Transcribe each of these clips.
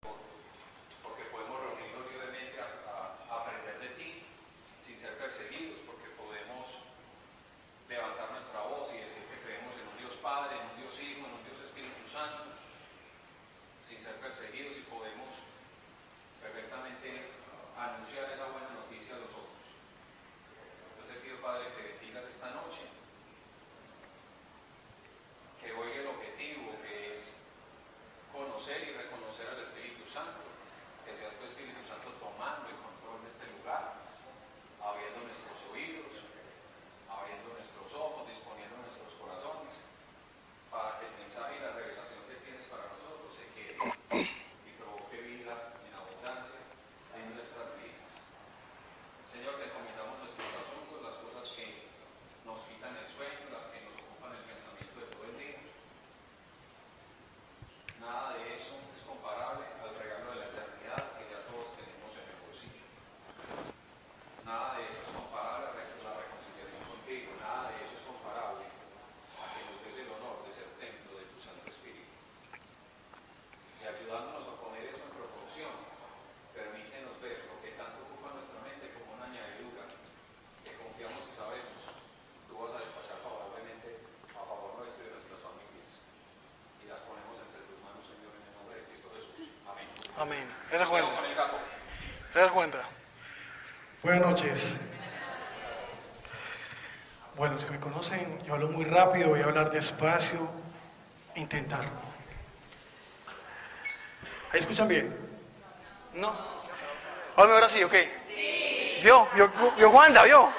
porque podemos reunirnos libremente a, aprender de ti sin ser perseguidos, porque podemos levantar nuestra voz y decir que creemos en un Dios Padre, en un Dios Hijo, en un Dios Espíritu Santo, sin ser perseguidos y podemos perfectamente anunciar esa buena noticia a los otros. Yo te pido, Padre, que bendigas esta noche, que hoy el objetivo que es conocer y reconocer al Espíritu Santo, que seas tu Espíritu Santo tomando el control de este lugar, abriendo nuestros oídos, abriendo nuestros ojos, disponiendo nuestros corazones, para que el mensaje y la revelación que tienes para nosotros se quede y provoque vida en abundancia en nuestras vidas. Señor, te encomendamos nuestros asuntos, las cosas que nos quitan el sueño, las que nos ocupan el pensamiento de todo el día. Nada de eso es comparable al regalo de la eternidad que ya todos tenemos en el bolsillo. Nada de eso es comparable a la reconciliación contigo. Nada de eso es comparable a que nos des el honor de ser templo de tu Santo Espíritu. Y ayudándonos a poner eso en proporción, permítenos ver lo que tanto ocupa nuestra mente como una añadidura, que confiamos y sabemos, tú vas a despachar favorablemente a favor nuestro y de nuestras familias. Y las ponemos entre tus manos, Señor, en el nombre de Cristo Jesús. Amén. Amén. ¿Te das Vamos cuenta? con el gato. ¿Te das cuenta? Buenas noches. Bueno, si me conocen, yo hablo muy rápido, voy a hablar despacio, intentarlo. ¿Ahí escuchan bien? ¿No? Háblame ahora sí, ¿ok? Sí. ¿Vio? ¿Vio, vio Juanda? ¿Vio?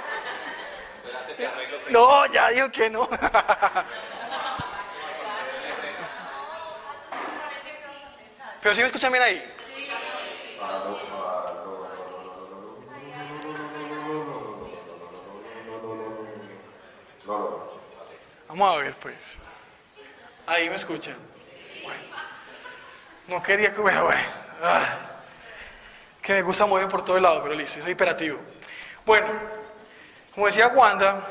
Espérate, te arreglo No, ya digo que no. Pero si me escuchan bien ahí. Vamos a ver, pues. Ahí me escuchan. Bueno. No quería que bueno. ah. Que me gusta mover por todo el lado, pero listo, soy hiperativo. Bueno, como decía Wanda,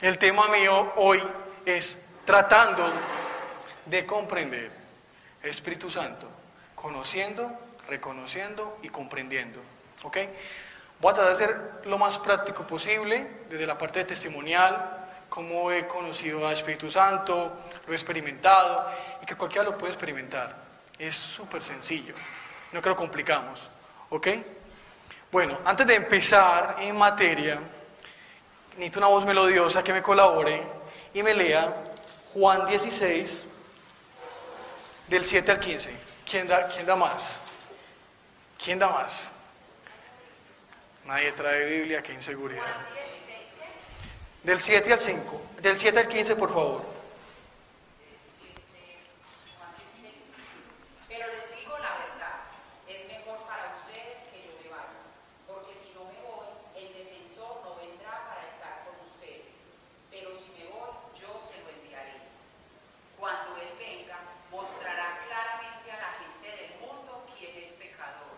el tema mío hoy es tratando de comprender el Espíritu Santo, conociendo, reconociendo y comprendiendo. ¿Ok? Voy a tratar de ser lo más práctico posible, desde la parte testimonial, cómo he conocido al Espíritu Santo, lo he experimentado y que cualquiera lo puede experimentar. Es súper sencillo, no creo que lo complicamos. ¿Ok? Bueno, antes de empezar en materia, necesito una voz melodiosa que me colabore y me lea Juan 16, del 7 al 15. ¿Quién da, quién da más? ¿Quién da más? Nadie trae Biblia, qué inseguridad. Del 7 al 5. Del 7 al 15, por favor. Pero les digo la verdad, es mejor para ustedes que yo me vaya, porque si no me voy, el defensor no vendrá para estar con ustedes, pero si me voy, yo se lo enviaré. Cuando Él venga, mostrará claramente a la gente del mundo quién es pecador,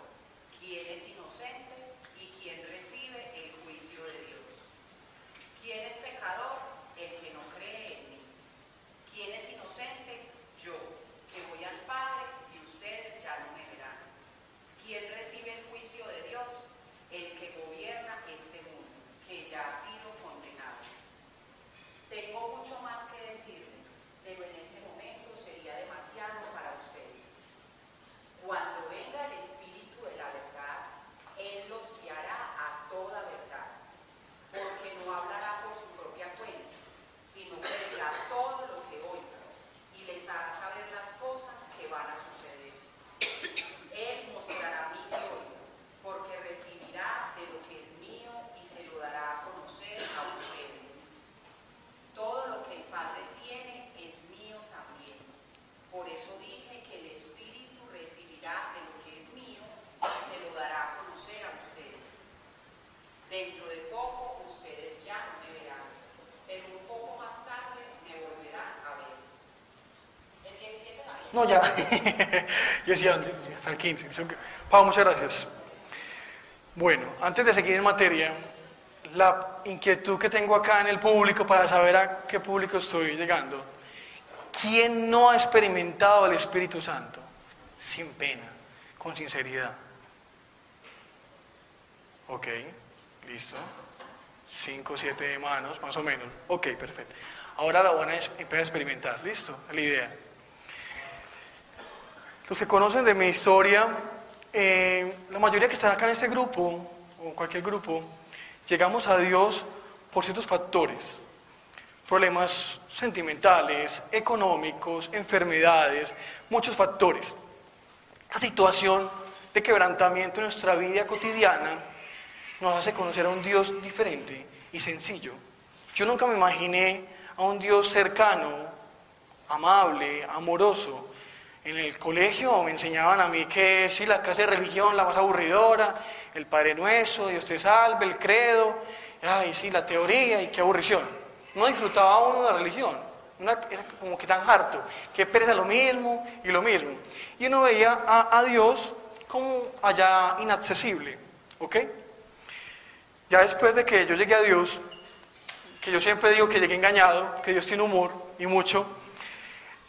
quién es inocente y quién recibe el juicio de Dios. ¿Quién es pecador? El que no cree en mí. ¿Quién es inocente? Yo, que voy al Padre y ustedes ya no me verán. ¿Quién recibe el juicio de Dios? El que gobierna este mundo, que ya ha sido condenado. Tengo mucho más que decirles, pero en este momento sería demasiado para ustedes. Cuando venga el Espíritu de la verdad, Él los guiará a toda verdad porque no hablará por su propia cuenta, sino que dirá todo lo que oiga y les hará saber las cosas que van a suceder. Él mostrará mi gloria, porque recibirá de lo que es mío y se lo dará a conocer a ustedes. Todo lo que el Padre tiene es mío también. Por eso dije que el Espíritu recibirá de lo que es mío y se lo dará a conocer a ustedes. Dentro de poco ustedes ya no me verán, pero un poco más tarde me volverán a ver. El 17 de mayo. No, ya. Yo decía hasta el 15. Pablo, muchas gracias. Bueno, antes de seguir en materia, la inquietud que tengo acá en el público para saber a qué público estoy llegando. ¿Quién no ha experimentado el Espíritu Santo? Sin pena. con sinceridad. Ok, listo. Cinco, siete manos, más o menos. Ok, perfecto. Ahora la van a empezar a experimentar. ¿Listo? La idea. Los que conocen de mi historia, eh, la mayoría que están acá en este grupo, o cualquier grupo, llegamos a Dios por ciertos factores. Problemas sentimentales, económicos, enfermedades, muchos factores. La situación de quebrantamiento en nuestra vida cotidiana nos hace conocer a un Dios diferente y sencillo. Yo nunca me imaginé a un Dios cercano, amable, amoroso. En el colegio me enseñaban a mí que sí, la clase de religión, la más aburridora, el Padre Nuestro, Dios te salve, el credo, ay, sí, la teoría y qué aburrición. No disfrutaba uno de la religión, era como que tan harto, que pereza lo mismo y lo mismo. Y uno veía a, a Dios como allá inaccesible, ¿ok? Ya después de que yo llegué a Dios, que yo siempre digo que llegué engañado, que Dios tiene humor y mucho,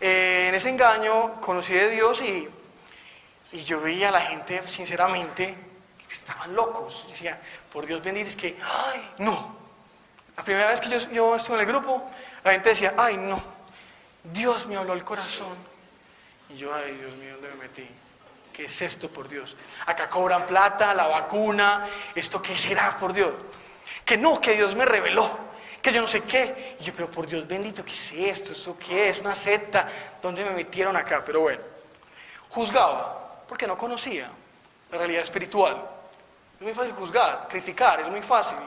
eh, en ese engaño conocí de Dios y, yo veía a la gente, sinceramente, que estaban locos. Yo decía, por Dios bendito, es que, ay, no. La primera vez que yo, yo estuve en el grupo, la gente decía, ay, no, Dios me habló al corazón. Y yo, ay, Dios mío, ¿dónde me metí? ¿Qué es esto, por Dios? Acá cobran plata, la vacuna, ¿esto qué será, por Dios? Que no, que Dios me reveló que yo no sé qué. Y yo, pero por Dios bendito, ¿qué es esto? ¿Eso qué es? ¿Una secta? ¿Dónde me metieron acá? Pero bueno, juzgaba, porque no conocía la realidad espiritual. Es muy fácil juzgar, criticar, es muy fácil.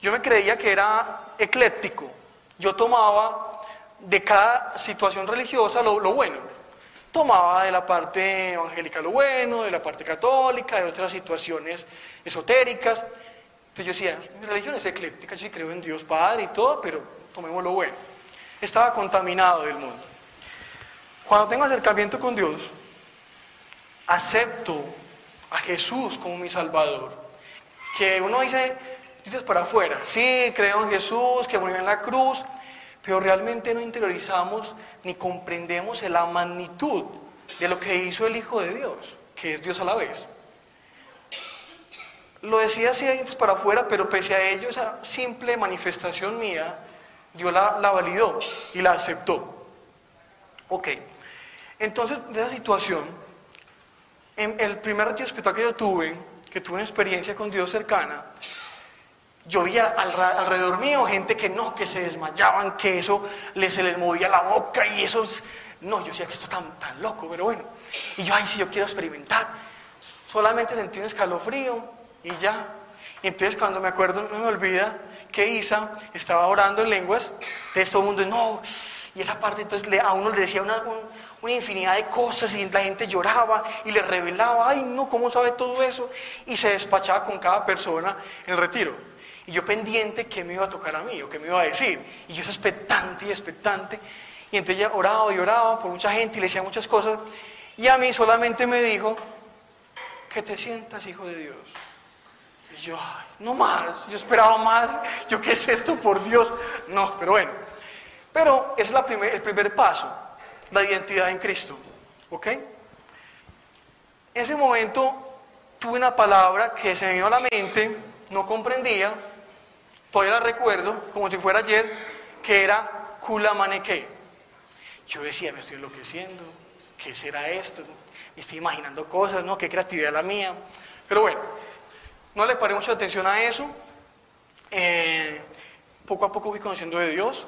Yo me creía que era ecléctico. Yo tomaba de cada situación religiosa lo, lo bueno. Tomaba de la parte evangélica lo bueno, de la parte católica, de otras situaciones esotéricas. Entonces yo decía, mi religión es ecléctica, yo sí creo en Dios Padre y todo, pero tomemos lo bueno. Estaba contaminado del mundo. Cuando tengo acercamiento con Dios, acepto a Jesús como mi Salvador. Que uno dice, dices para afuera, sí, creo en Jesús, que murió en la cruz, pero realmente no interiorizamos ni comprendemos la magnitud de lo que hizo el Hijo de Dios, que es Dios a la vez. Lo decía así para afuera, pero pese a ello, esa simple manifestación mía, Dios la, la validó y la aceptó. Ok, entonces de esa situación, en el primer retiro que yo tuve, que tuve una experiencia con Dios cercana, yo vi alrededor mío gente que no, que se desmayaban, que eso les, se les movía la boca y esos... No, yo decía que esto es tan, tan loco, pero bueno. Y yo, ay, si yo quiero experimentar. Solamente sentí un escalofrío, y ya. entonces cuando me acuerdo, no me olvida que Isa estaba orando en lenguas, entonces todo el mundo, no, y esa parte entonces a uno le decía una, una infinidad de cosas y la gente lloraba y le revelaba, ay no, ¿cómo sabe todo eso? Y se despachaba con cada persona en retiro. Y yo pendiente qué me iba a tocar a mí o qué me iba a decir. Y yo expectante y expectante. Y entonces ella oraba y oraba por mucha gente y le decía muchas cosas. Y a mí solamente me dijo, que te sientas hijo de Dios yo, no más, yo esperaba más, yo qué es esto, por Dios. No, pero bueno. Pero es la primer, el primer paso, la identidad en Cristo. ¿Ok? En ese momento tuve una palabra que se me vino a la mente, no comprendía, todavía la recuerdo, como si fuera ayer, que era culamaneque. Yo decía, me estoy enloqueciendo, ¿qué será esto? Me estoy imaginando cosas, ¿no? Qué creatividad la mía. Pero bueno, no le paré mucha atención a eso. Eh, poco a poco fui conociendo de Dios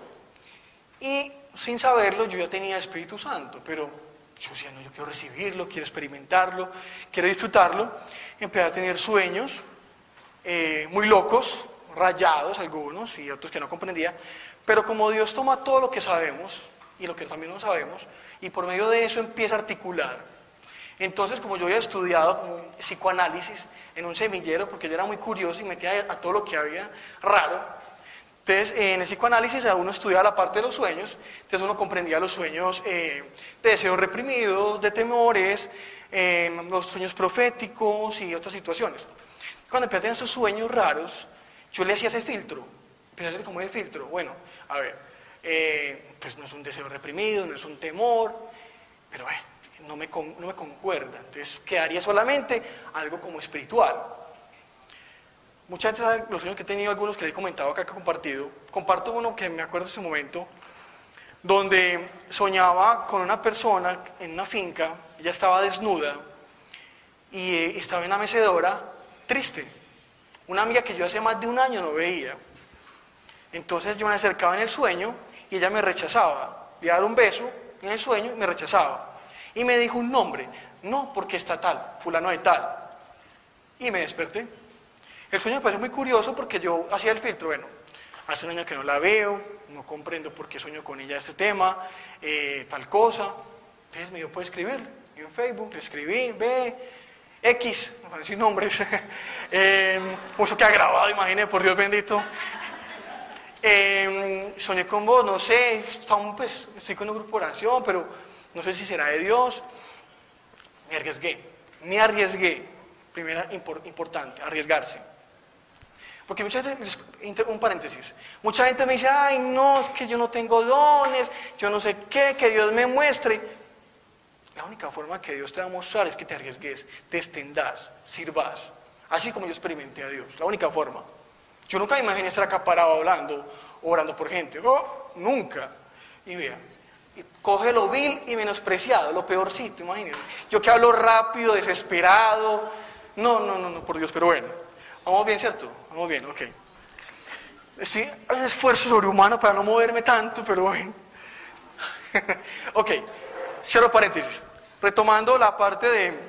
y sin saberlo yo ya tenía Espíritu Santo, pero yo decía, no, yo quiero recibirlo, quiero experimentarlo, quiero disfrutarlo. Empecé a tener sueños eh, muy locos, rayados algunos y otros que no comprendía, pero como Dios toma todo lo que sabemos y lo que también no sabemos, y por medio de eso empieza a articular. Entonces, como yo había estudiado psicoanálisis, en un semillero porque yo era muy curioso y metía a todo lo que había raro. Entonces, en el psicoanálisis uno estudiaba la parte de los sueños, entonces uno comprendía los sueños eh, de deseos reprimidos, de temores, eh, los sueños proféticos y otras situaciones. Cuando empecé a tener esos sueños raros, yo le hacía ese filtro, empecé a hacer como ese filtro. Bueno, a ver, eh, pues no es un deseo reprimido, no es un temor, pero bueno, no me, no me concuerda. Entonces quedaría solamente algo como espiritual. Muchas veces los sueños que he tenido, algunos que le he comentado acá, que he compartido, comparto uno que me acuerdo de ese momento, donde soñaba con una persona en una finca, ella estaba desnuda y eh, estaba en la mecedora triste. Una amiga que yo hace más de un año no veía. Entonces yo me acercaba en el sueño y ella me rechazaba. Le iba a dar un beso en el sueño y me rechazaba. Y me dijo un nombre. No, porque está tal, fulano de tal. Y me desperté. El sueño me pareció muy curioso porque yo hacía el filtro. Bueno, hace un año que no la veo, no comprendo por qué sueño con ella este tema, eh, tal cosa. Entonces me dio por escribir. Yo en Facebook le escribí, ve, X, no decir nombres. eh, eso queda grabado, imagínate, por Dios bendito. Eh, soñé con vos, no sé, estamos, pues, estoy con un grupo de oración, pero no sé si será de Dios. Me arriesgué, me arriesgué. Primera impor- importante, arriesgarse. Porque mucha gente, un paréntesis, mucha gente me dice, ay, no, es que yo no tengo dones, yo no sé qué, que Dios me muestre. La única forma que Dios te va a mostrar es que te arriesgues, te extendas, sirvas, así como yo experimenté a Dios, la única forma. Yo nunca me imaginé estar acá parado hablando, orando por gente, no, nunca. Y vea, coge lo vil y menospreciado, lo peorcito, imagínense. Yo que hablo rápido, desesperado, no, no, no, no, por Dios, pero bueno, vamos bien, ¿cierto? Vamos bien, ok. Sí, hay un esfuerzo sobrehumano para no moverme tanto, pero bueno. ok, cierro paréntesis. Retomando la parte de,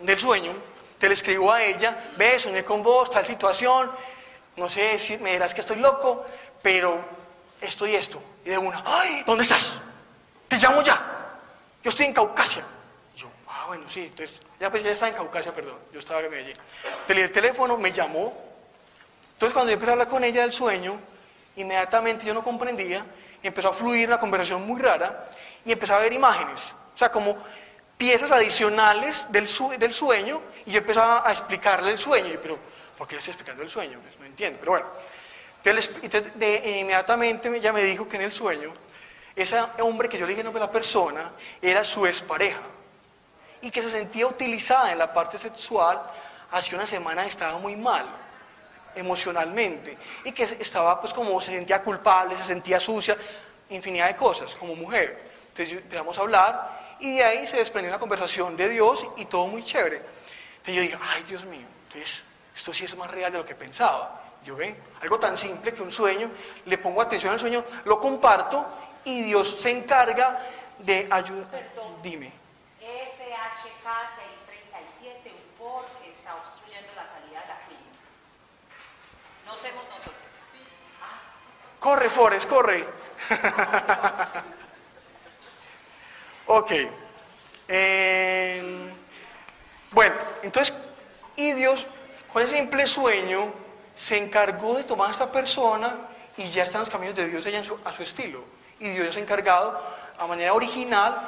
del sueño, te le escribo a ella, ve, soñé con vos, tal situación, no sé si me dirás que estoy loco, pero esto y esto. Y de una, ¡ay! ¿Dónde estás? Te llamo ya. Yo estoy en Caucasia. Y yo, ah, bueno, sí, entonces, ya pues ya estaba en Caucasia, perdón, yo estaba en Medellín. Te el teléfono, me llamó. Entonces cuando yo empecé a hablar con ella del sueño, inmediatamente yo no comprendía, empezó a fluir una conversación muy rara y empecé a ver imágenes, o sea, como piezas adicionales del, su- del sueño y yo empezaba a explicarle el sueño. Y pero, ¿por qué le estoy explicando el sueño? Pues no entiendo, pero bueno. Entonces, de- eh, inmediatamente ella me dijo que en el sueño, ese hombre que yo le dije no de la persona, era su expareja y que se sentía utilizada en la parte sexual, hace una semana estaba muy mal emocionalmente y que estaba pues como se sentía culpable, se sentía sucia, infinidad de cosas como mujer. Entonces empezamos a hablar y de ahí se desprendió una conversación de Dios y todo muy chévere. Entonces yo dije, ay Dios mío, entonces esto sí es más real de lo que pensaba. Yo ve, algo tan simple que un sueño, le pongo atención al sueño, lo comparto y Dios se encarga de ayudar. Perdón. Dime. FHK 637, un Ford que está obstruyendo la salida de la clínica. No somos nosotros. Corre, Forrest, corre. ok. Eh, bueno, entonces, y Dios, con ese simple sueño, se encargó de tomar a esta persona y ya están los caminos de Dios en su- a su estilo. Y Dios ha encargado, a manera original,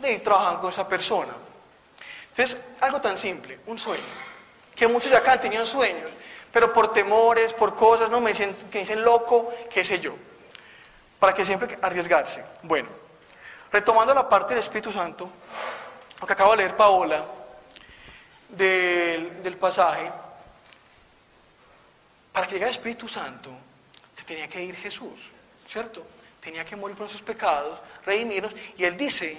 de ir trabajando con esa persona. Entonces, algo tan simple, un sueño. Que muchos de acá han tenido sueños, pero por temores, por cosas, no me dicen, que dicen loco, qué sé yo. Para que siempre arriesgarse. Bueno, retomando la parte del Espíritu Santo, lo que acabo de leer Paola, del, del pasaje, para que llegara el Espíritu Santo, se tenía que ir Jesús, ¿cierto? Tenía que morir por nuestros pecados, redimirnos, y Él dice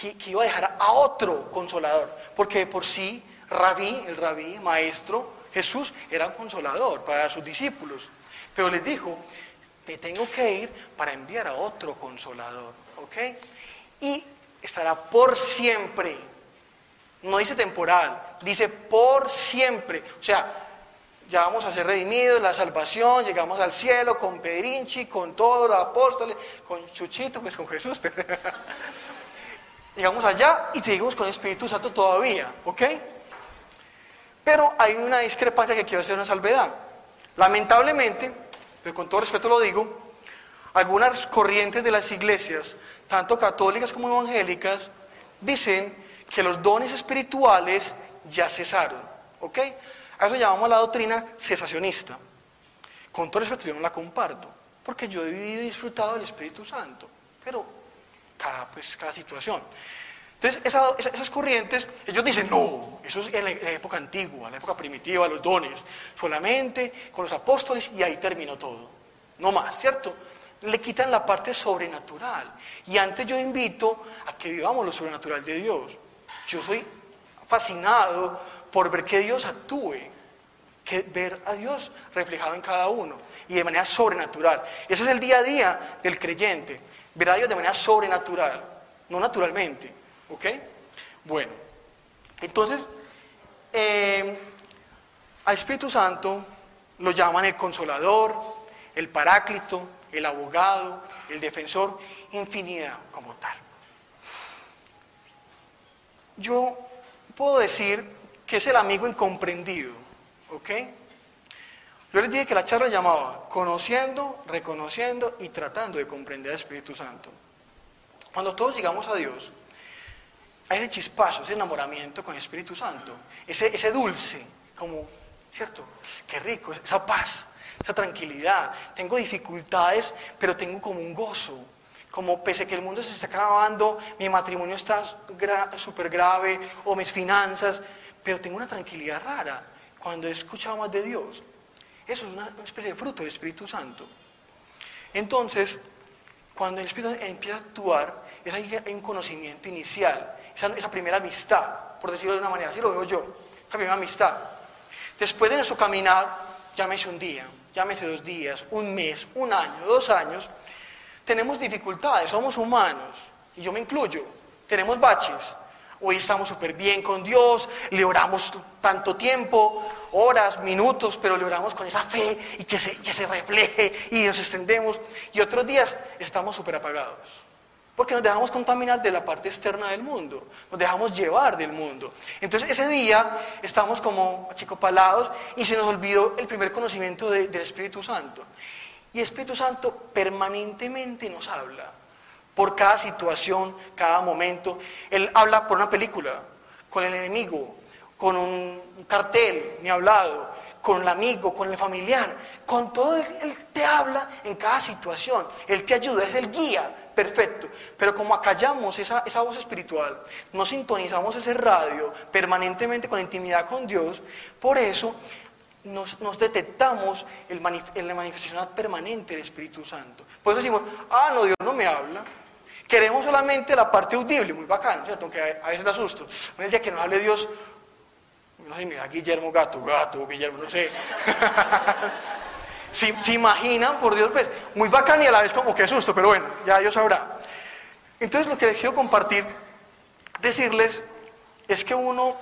que, que iba a dejar a otro consolador, porque de por sí, rabí, el rabí, maestro, Jesús era un consolador para sus discípulos, pero les dijo, me tengo que ir para enviar a otro consolador, ¿ok? Y estará por siempre, no dice temporal, dice por siempre, o sea, ya vamos a ser redimidos, la salvación, llegamos al cielo con Pedrinchi, con todos los apóstoles, con Chuchito, pues con Jesús. llegamos allá y seguimos con el Espíritu Santo todavía, ¿ok? Pero hay una discrepancia que quiero hacer una salvedad. Lamentablemente, pero con todo respeto lo digo, algunas corrientes de las iglesias, tanto católicas como evangélicas, dicen que los dones espirituales ya cesaron, ¿ok? Eso llamamos la doctrina cesacionista. Con todo respeto yo no la comparto, porque yo he vivido y disfrutado del Espíritu Santo, pero cada, pues, cada situación. Entonces, esa- esas corrientes, ellos dicen, no, eso es en la, en la época antigua, en la época primitiva, los dones, solamente con los apóstoles y ahí terminó todo. No más, ¿cierto? Le quitan la parte sobrenatural. Y antes yo invito a que vivamos lo sobrenatural de Dios. Yo soy fascinado por ver que Dios actúe, que ver a Dios reflejado en cada uno y de manera sobrenatural. Ese es el día a día del creyente, ver a Dios de manera sobrenatural, no naturalmente. ¿Ok? Bueno, entonces, eh, al Espíritu Santo lo llaman el consolador, el paráclito, el abogado, el defensor, infinidad como tal. Yo puedo decir que es el amigo incomprendido, ¿ok? Yo les dije que la charla llamaba conociendo, reconociendo y tratando de comprender al Espíritu Santo. Cuando todos llegamos a Dios, hay ese chispazo, ese enamoramiento con el Espíritu Santo, ese, ese dulce, como, ¿cierto? Qué rico, esa paz, esa tranquilidad. Tengo dificultades, pero tengo como un gozo. Como pese a que el mundo se está acabando, mi matrimonio está gra- súper grave, o mis finanzas, pero tengo una tranquilidad rara cuando he escuchado más de Dios. Eso es una, especie de fruto del Espíritu Santo. Entonces, cuando el Espíritu empieza a actuar, es ahí hay un conocimiento inicial, esa, esa primera amistad, por decirlo de una manera, así lo veo yo, esa primera amistad. Después de nuestro caminar, llámese un día, llámese dos días, un mes, un año, dos años, tenemos dificultades, somos humanos, y yo me incluyo, tenemos baches. Hoy estamos súper bien con Dios, le oramos tanto tiempo, horas, minutos, pero le oramos con esa fe y que se, que se refleje y nos extendemos. Y otros días estamos súper apagados, porque nos dejamos contaminar de la parte externa del mundo, nos dejamos llevar del mundo. Entonces ese día estamos como achicopalados y se nos olvidó el primer conocimiento de- del Espíritu Santo. Y el Espíritu Santo permanentemente nos habla por cada situación, cada momento. Él habla por una película, con el enemigo, con un cartel, ni hablado, con el amigo, con el familiar, con todo. Él, te habla en cada situación. Él te ayuda, es el guía perfecto. Pero como acallamos esa, esa voz espiritual, no sintonizamos ese radio permanentemente con intimidad con Dios, por eso nos, nos detectamos en la manifestación permanente del Espíritu Santo. Por eso decimos, ah, no, Dios no me habla. Queremos solamente la parte audible, muy bacano, ¿cierto? Aunque a, veces da susto. El día que nos hable Dios, no sé, mira, Guillermo Gato, Gato, Guillermo, no sé. si, se imaginan, por Dios, pues, muy bacano y a la vez como que susto, pero bueno, ya Dios sabrá. Entonces lo que les quiero compartir, decirles, es que uno,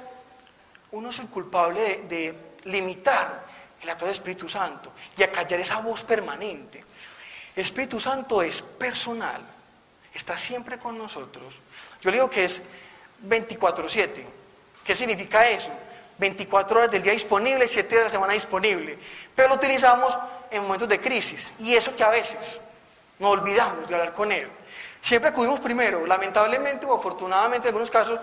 uno es el culpable de, de limitar el acto del Espíritu Santo y acallar esa voz permanente. Espíritu Santo es personal, está siempre con nosotros. Yo le digo que es 24/7. ¿Qué significa eso? 24 horas del día disponible, 7 días de la semana disponible. Pero lo utilizamos en momentos de crisis. Y eso que a veces nos olvidamos de hablar con Él. Siempre acudimos primero, lamentablemente o afortunadamente en algunos casos,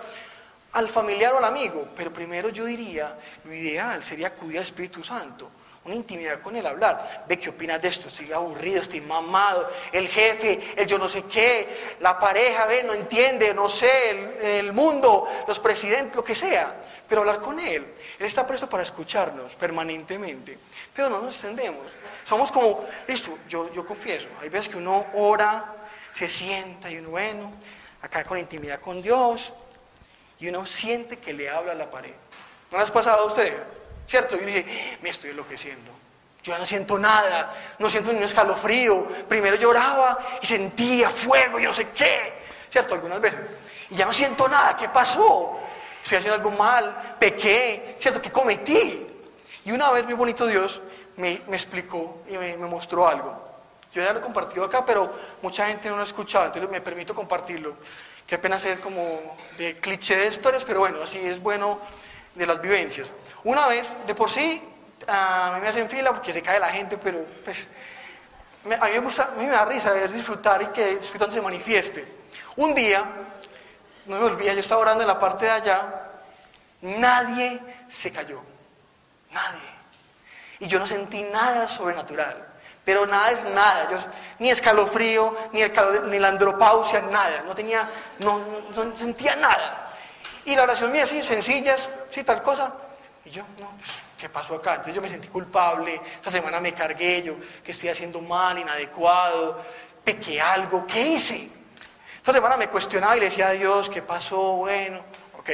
al familiar o al amigo. Pero primero yo diría, lo ideal sería acudir al Espíritu Santo. Una intimidad con él, hablar. Ve, ¿qué opinas de esto? Estoy aburrido, estoy mamado. El jefe, el yo no sé qué, la pareja, ve, no entiende, no sé, el, el mundo, los presidentes, lo que sea. Pero hablar con él. Él está presto para escucharnos permanentemente. Pero no nos extendemos. Somos como, listo, yo, yo confieso. Hay veces que uno ora, se sienta y uno, bueno, acá con intimidad con Dios. Y uno siente que le habla a la pared. ¿No les ha pasado a ustedes? ¿Cierto? Y dice, me estoy enloqueciendo. Yo ya no siento nada, no siento ni un escalofrío. Primero lloraba y sentía fuego y no sé qué. ¿Cierto? Algunas veces. Y ya no siento nada. ¿Qué pasó? Estoy haciendo algo mal, pequé, ¿cierto? ¿Qué cometí? Y una vez, muy bonito Dios, me, me explicó y me, me mostró algo. Yo ya lo he compartido acá, pero mucha gente no lo ha escuchado, entonces me permito compartirlo. Qué pena ser como de cliché de historias, pero bueno, así es bueno de las vivencias. Una vez, de por sí, a mí me hacen fila porque se cae la gente, pero pues a mí me gusta, a mí me da risa ver disfrutar y que el Espíritu se manifieste. Un día, no me olvida, yo estaba orando en la parte de allá, nadie se cayó, nadie. Y yo no sentí nada sobrenatural, pero nada es nada. Yo, ni escalofrío, ni, el calor, ni la andropausia, nada. No tenía, no, no, sentía nada. Y la oración mía, así, sencillas, sí, tal cosa. Y yo, no, pues, ¿qué pasó acá? Entonces yo me sentí culpable, esta semana me cargué yo, que estoy haciendo mal, inadecuado, pequé algo, ¿qué hice? Esta semana me cuestionaba y le decía a Dios, ¿qué pasó? Bueno, ok.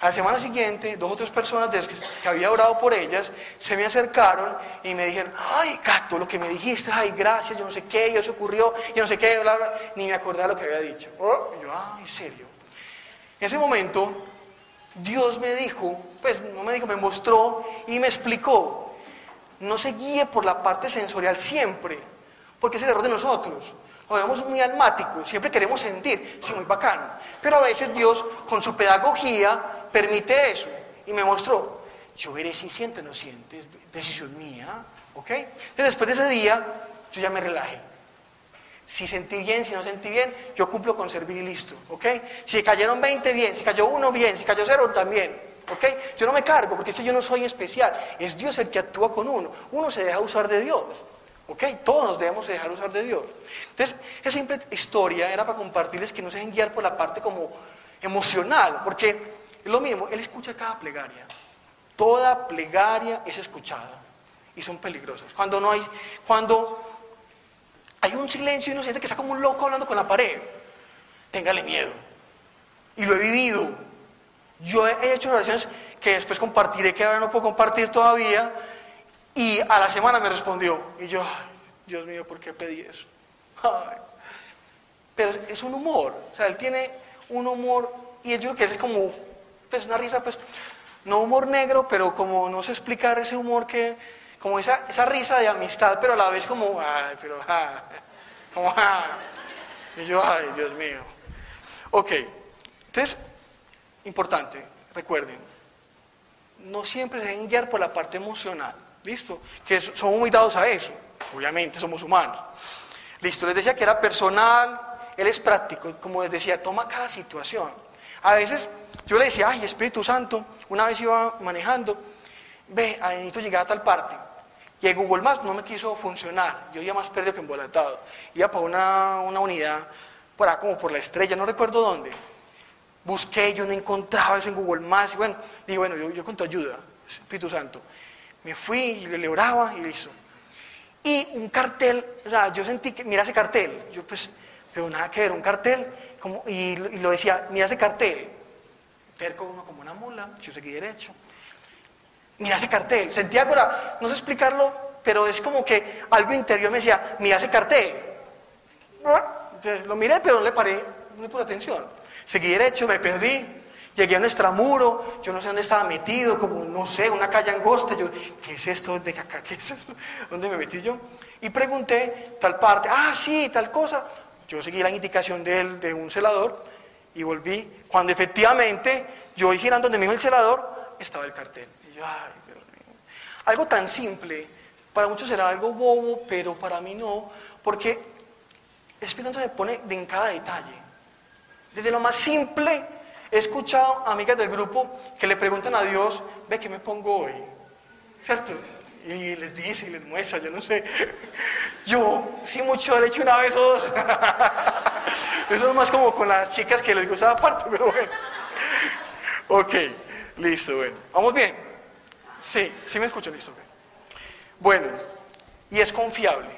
A la semana siguiente, dos o tres personas que, había orado por ellas se me acercaron y me dijeron, ay, gato, lo que me dijiste, ay, gracias, yo no sé qué, yo se ocurrió, yo no sé qué, bla, bla, ni me acordaba lo que había dicho. Oh, y yo, ay, ¿en serio? En ese momento, Dios me dijo, pues no me dijo, me mostró y me explicó, no se guíe por la parte sensorial siempre, porque es el error de nosotros. Lo vemos muy almático, siempre queremos sentir, sí, muy bacano. Pero a veces Dios, con su pedagogía, permite eso. Y me mostró, yo veré si siente o no siente, es decisión mía, ¿ok? Entonces después de ese día, yo ya me relajé. Si sentí bien, si no sentí bien, yo cumplo con servir y listo, ¿ok? Si cayeron 20, bien, si cayó uno, bien, si cayó cero, también, ¿ok? Yo no me cargo, porque es yo no soy especial, es Dios el que actúa con uno, uno se deja usar de Dios, ¿ok? Todos nos debemos dejar usar de Dios. Entonces, esa simple historia era para compartirles que no se dejen guiar por la parte como emocional, porque es lo mismo, Él escucha cada plegaria, toda plegaria es escuchada y son peligrosas. Cuando no hay, cuando hay un silencio y uno siente que está como un loco hablando con la pared. Téngale miedo. Y lo he vivido. Yo he hecho oraciones que después compartiré, que ahora no puedo compartir todavía. Y a la semana me respondió. Y yo, Dios mío, ¿por qué pedí eso? Pero es, es un humor. O sea, él tiene un humor. Y yo creo que es como, pues una risa, pues, no humor negro, pero como no sé explicar ese humor que, como esa, esa risa de amistad, pero a la vez como, ay, pero, ah, como, ah. Y yo, ay, Dios mío. Ok, entonces, importante, recuerden, no siempre se deben guiar por la parte emocional, ¿listo? Que somos muy dados a eso, obviamente somos humanos. Listo, les decía que era personal, él es práctico, como les decía, toma cada situación. A veces yo le decía, ay, Espíritu Santo, una vez iba manejando, ve, ahí necesito llegar a tal parte. Y el Google Maps no me quiso funcionar, yo iba más perdido que embolatado. Iba para una, una unidad, por ahí como por la estrella, no recuerdo dónde. Busqué, yo no encontraba eso en Google Maps, y bueno, digo, bueno, yo, con tu ayuda, Espíritu Santo. Me fui y le, oraba y listo. Y un cartel, o sea, yo sentí que, mira ese cartel, yo pues, pero nada que ver, un cartel, como, y, y lo decía, mira ese cartel, terco uno como una mula, yo seguí derecho, mira ese cartel, sentía ahora, no sé explicarlo, pero es como que algo interior me decía, mira ese cartel. Lo miré, pero no le paré, no le puse atención. Seguí derecho, me perdí, llegué a un extramuro, yo no sé dónde estaba metido, como, no sé, una calle angosta, yo, ¿qué es esto de acá? ¿Qué es esto? ¿Dónde me metí yo? Y pregunté tal parte, ah, sí, tal cosa. Yo seguí la indicación de, él, de un celador y volví, cuando efectivamente yo voy girando donde me dijo el celador, estaba el cartel. Y yo, ay, Dios mío. Algo tan simple, para muchos será algo bobo, pero para mí no, porque el Espíritu se pone en cada detalle. Desde lo más simple, he escuchado amigas del grupo que le preguntan a Dios, ve, ¿qué me pongo hoy? ¿Cierto? Y les dice y les muestra, yo no sé. Yo, sí, mucho, le he hecho una vez o dos. Eso es más como con las chicas que les gustaba aparte, pero bueno. Ok, listo, bueno. ¿Vamos bien? Sí, sí me escucho, listo. Bueno, y es confiable.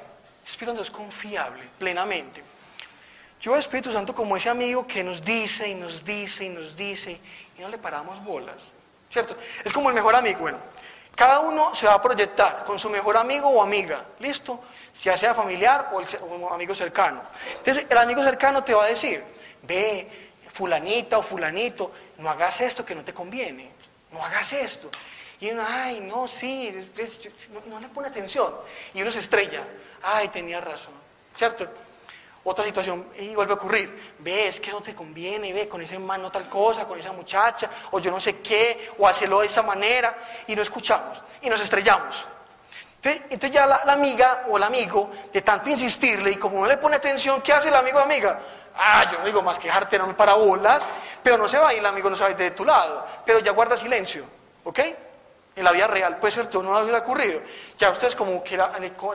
El es confiable, plenamente. Yo Espíritu Santo como ese amigo que nos dice y nos dice y nos dice y no le paramos bolas, ¿cierto? Es como el mejor amigo, bueno, cada uno se va a proyectar con su mejor amigo o amiga, ¿listo? Ya sea familiar o, el, o un amigo cercano. Entonces el amigo cercano te va a decir, ve, fulanita o fulanito, no hagas esto que no te conviene, no hagas esto. Y uno, ay, no, sí, no, no le pone atención. Y uno se estrella, ay, tenía razón, ¿cierto? Otra situación y vuelve a ocurrir. Ve, es que no te conviene, ve, con ese hermano tal cosa, con esa muchacha, o yo no sé qué, o hacerlo de esa manera, y no escuchamos, y nos estrellamos. Entonces, entonces ya la, amiga o el amigo, de tanto insistirle, y como no le pone atención, ¿qué hace el amigo o amiga? Ah, yo no digo más que dejarte no me para bolas, pero no se va y el amigo no se va de tu lado, pero ya guarda silencio, ¿ok? En la vida real, puede ser todo, no le ha ocurrido. Ya ustedes como que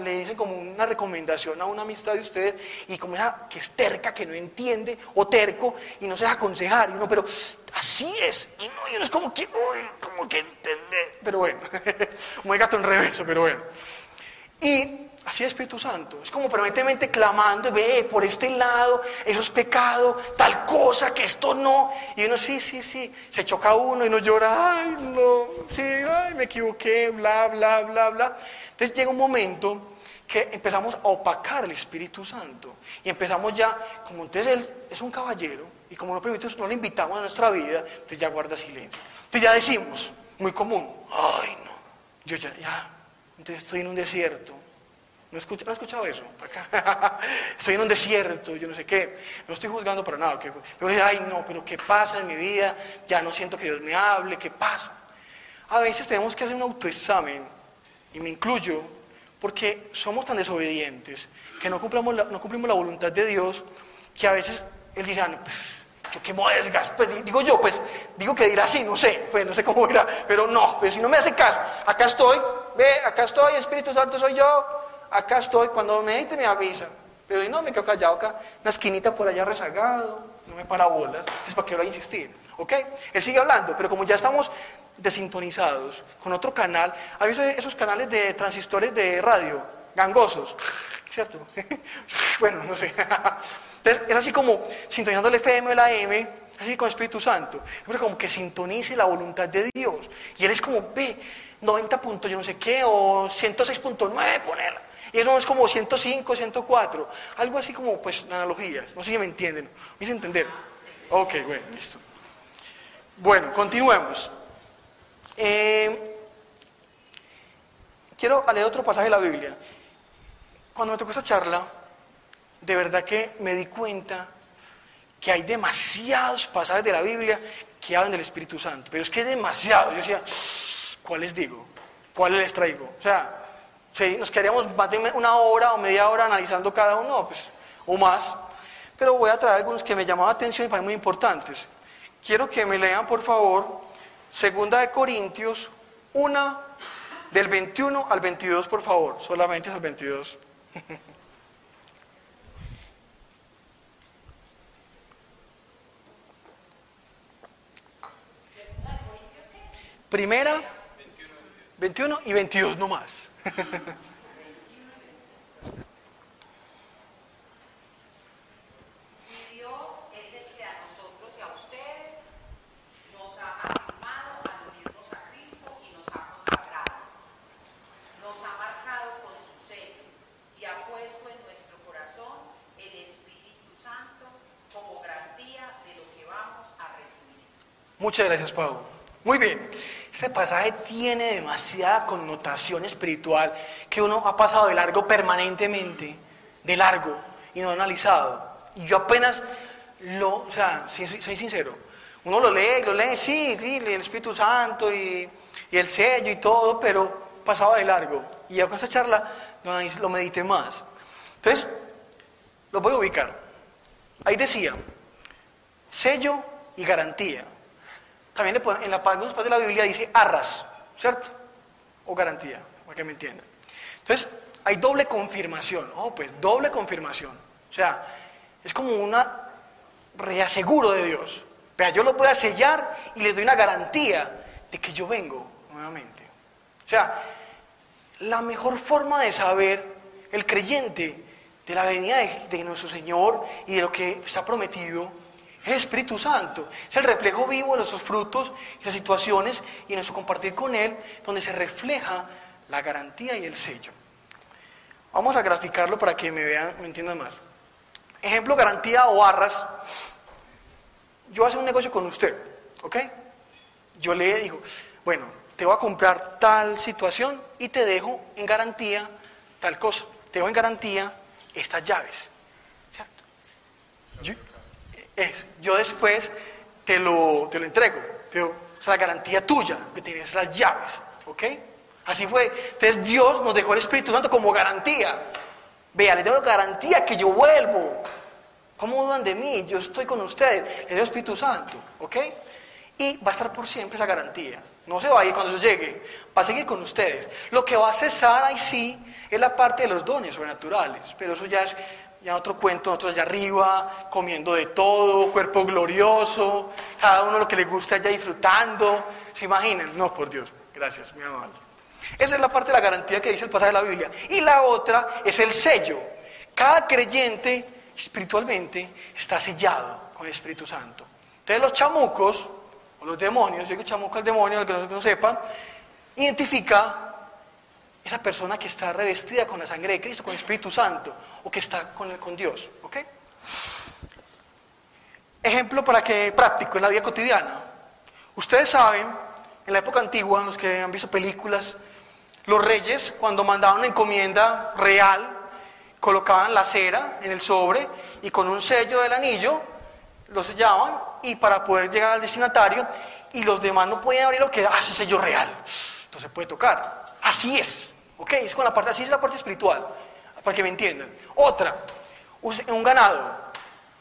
le, dicen como una recomendación a una amistad de ustedes y como esa que es terca, que no entiende, o terco, y no se deja aconsejar, y uno, pero así es, y no, y uno es como que, uy, como que entender, pero bueno, el gato en reverso, pero bueno. Y así es Espíritu Santo. Es como permanentemente clamando, ve por este lado, eso es pecado, tal cosa, que esto no. Y uno, sí, sí, sí. Se choca uno y uno llora, ay, no, sí, ay, me equivoqué, bla, bla, bla, bla. Entonces llega un momento que empezamos a opacar el Espíritu Santo. Y empezamos ya, como entonces Él es un caballero, y como no, permite, no le invitamos a nuestra vida, entonces ya guarda silencio. Entonces ya decimos, muy común, ay, no, yo ya, ya, entonces estoy en un desierto. ¿No, escucha, ¿no has escuchado eso? Acá. estoy en un desierto, yo no sé qué. No estoy juzgando para nada. Pero ay, no, pero ¿qué pasa en mi vida? Ya no siento que Dios me hable, ¿qué pasa? A veces tenemos que hacer un autoexamen, y me incluyo, porque somos tan desobedientes que no la, no cumplimos la voluntad de Dios, que a veces Él dice, ah, no, pues, yo qué me desgastar. Pues, digo yo, pues, digo que dirá así, no sé, pues no sé cómo dirá, pero no, pues si no me hace caso, acá estoy, ve, acá estoy, Espíritu Santo soy yo, acá estoy, cuando me necesite me avisa. Pero no, me quedo callado acá, una esquinita por allá rezagado, no me para bolas, es para qué voy a insistir, ¿ok? Él sigue hablando, pero como ya estamos desintonizados con otro canal, ¿ha visto esos canales de transistores de radio, gangosos? ¿Cierto? bueno, no sé. Entonces, es así como sintonizando el FM o el AM, así con el Espíritu Santo. Pero como que sintonice la voluntad de Dios. Y Él es como, ve, 90 puntos, yo no sé qué, o 106.9 poner. Y eso es como 105, 104. Algo así como, pues, analogías. No sé si me entienden. ¿Me hice entender? Ok, bueno, listo. Bueno, continuemos. Eh, quiero leer otro pasaje de la Biblia. Cuando me tocó esta charla, de verdad que me di cuenta que hay demasiados pasajes de la Biblia que hablan del Espíritu Santo, pero es que demasiado. Yo decía, ¿cuáles digo? ¿Cuáles les traigo? O sea, si nos quedaríamos más de una hora o media hora analizando cada uno, pues, o más. Pero voy a traer algunos que me llamaban la atención y parecen muy importantes. Quiero que me lean, por favor, Segunda de Corintios 1, del 21 al 22, por favor. Solamente el 22. Primera, 21 y 22 no Muchas gracias, Pau. Muy bien. Este pasaje tiene demasiada connotación espiritual que uno ha pasado de largo permanentemente, de largo, y no ha analizado. Y yo apenas lo, o sea, soy sincero, uno lo lee lo lee, sí, sí, el Espíritu Santo y, el sello y todo, pero pasaba de largo. Y ya con esta charla lo medité más. Entonces, lo voy a ubicar. Ahí decía, sello y garantía. También en la partes de la Biblia dice arras, ¿cierto? O garantía, para que me entiendan. Entonces, hay doble confirmación. Oh, pues doble confirmación. O sea, es como una reaseguro de Dios. Vea, yo lo voy a sellar y les doy una garantía de que yo vengo nuevamente. O sea, la mejor forma de saber el creyente de la venida de, de nuestro Señor y de lo que está prometido es Espíritu Santo. Es el reflejo vivo de nuestros frutos y las situaciones y en nuestro compartir con Él, donde se refleja la garantía y el sello. Vamos a graficarlo para que me vean, me entiendan más. Ejemplo, garantía o arras. Yo hago un negocio con usted, ¿ok? Yo le digo, bueno, te voy a comprar tal situación y te dejo en garantía tal cosa. Te dejo en garantía estas llaves, es, yo después te lo, te lo entrego, pero es la garantía tuya, que tienes las llaves, ¿ok? Así fue. Entonces Dios nos dejó el Espíritu Santo como garantía. Vea, les doy garantía que yo vuelvo. ¿Cómo dudan de mí? Yo estoy con ustedes. El Espíritu Santo, ¿ok? Y va a estar por siempre esa garantía. No se va a ir cuando yo llegue, va a seguir con ustedes. Lo que va a cesar ahí sí es la parte de los dones sobrenaturales, pero eso ya es ya otro cuento, nosotros allá arriba, comiendo de todo, cuerpo glorioso, cada uno lo que le gusta allá disfrutando. ¿Se imaginan? No, por Dios. Gracias, mi amor. Esa es la parte de la garantía que dice el pasaje de la Biblia. Y la otra es el sello. Cada creyente espiritualmente está sellado con el Espíritu Santo. Entonces los chamucos, o los demonios, yo digo chamuco al demonio, el que no, sepa, identifica esa persona que está revestida con la sangre de Cristo, con el Espíritu Santo, o que está con, con Dios. ¿ok? Ejemplo para que práctico en la vida cotidiana. Ustedes saben, en la época antigua, los que han visto películas, los reyes, cuando mandaban una encomienda real, colocaban la cera en el sobre y con un sello del anillo lo sellaban y para poder llegar al destinatario y los demás no podían abrir lo que hace ese sello real. Entonces puede tocar. Así es. ¿Ok? Es con la parte, así es la parte espiritual. Para que me entiendan. Otra, un ganado.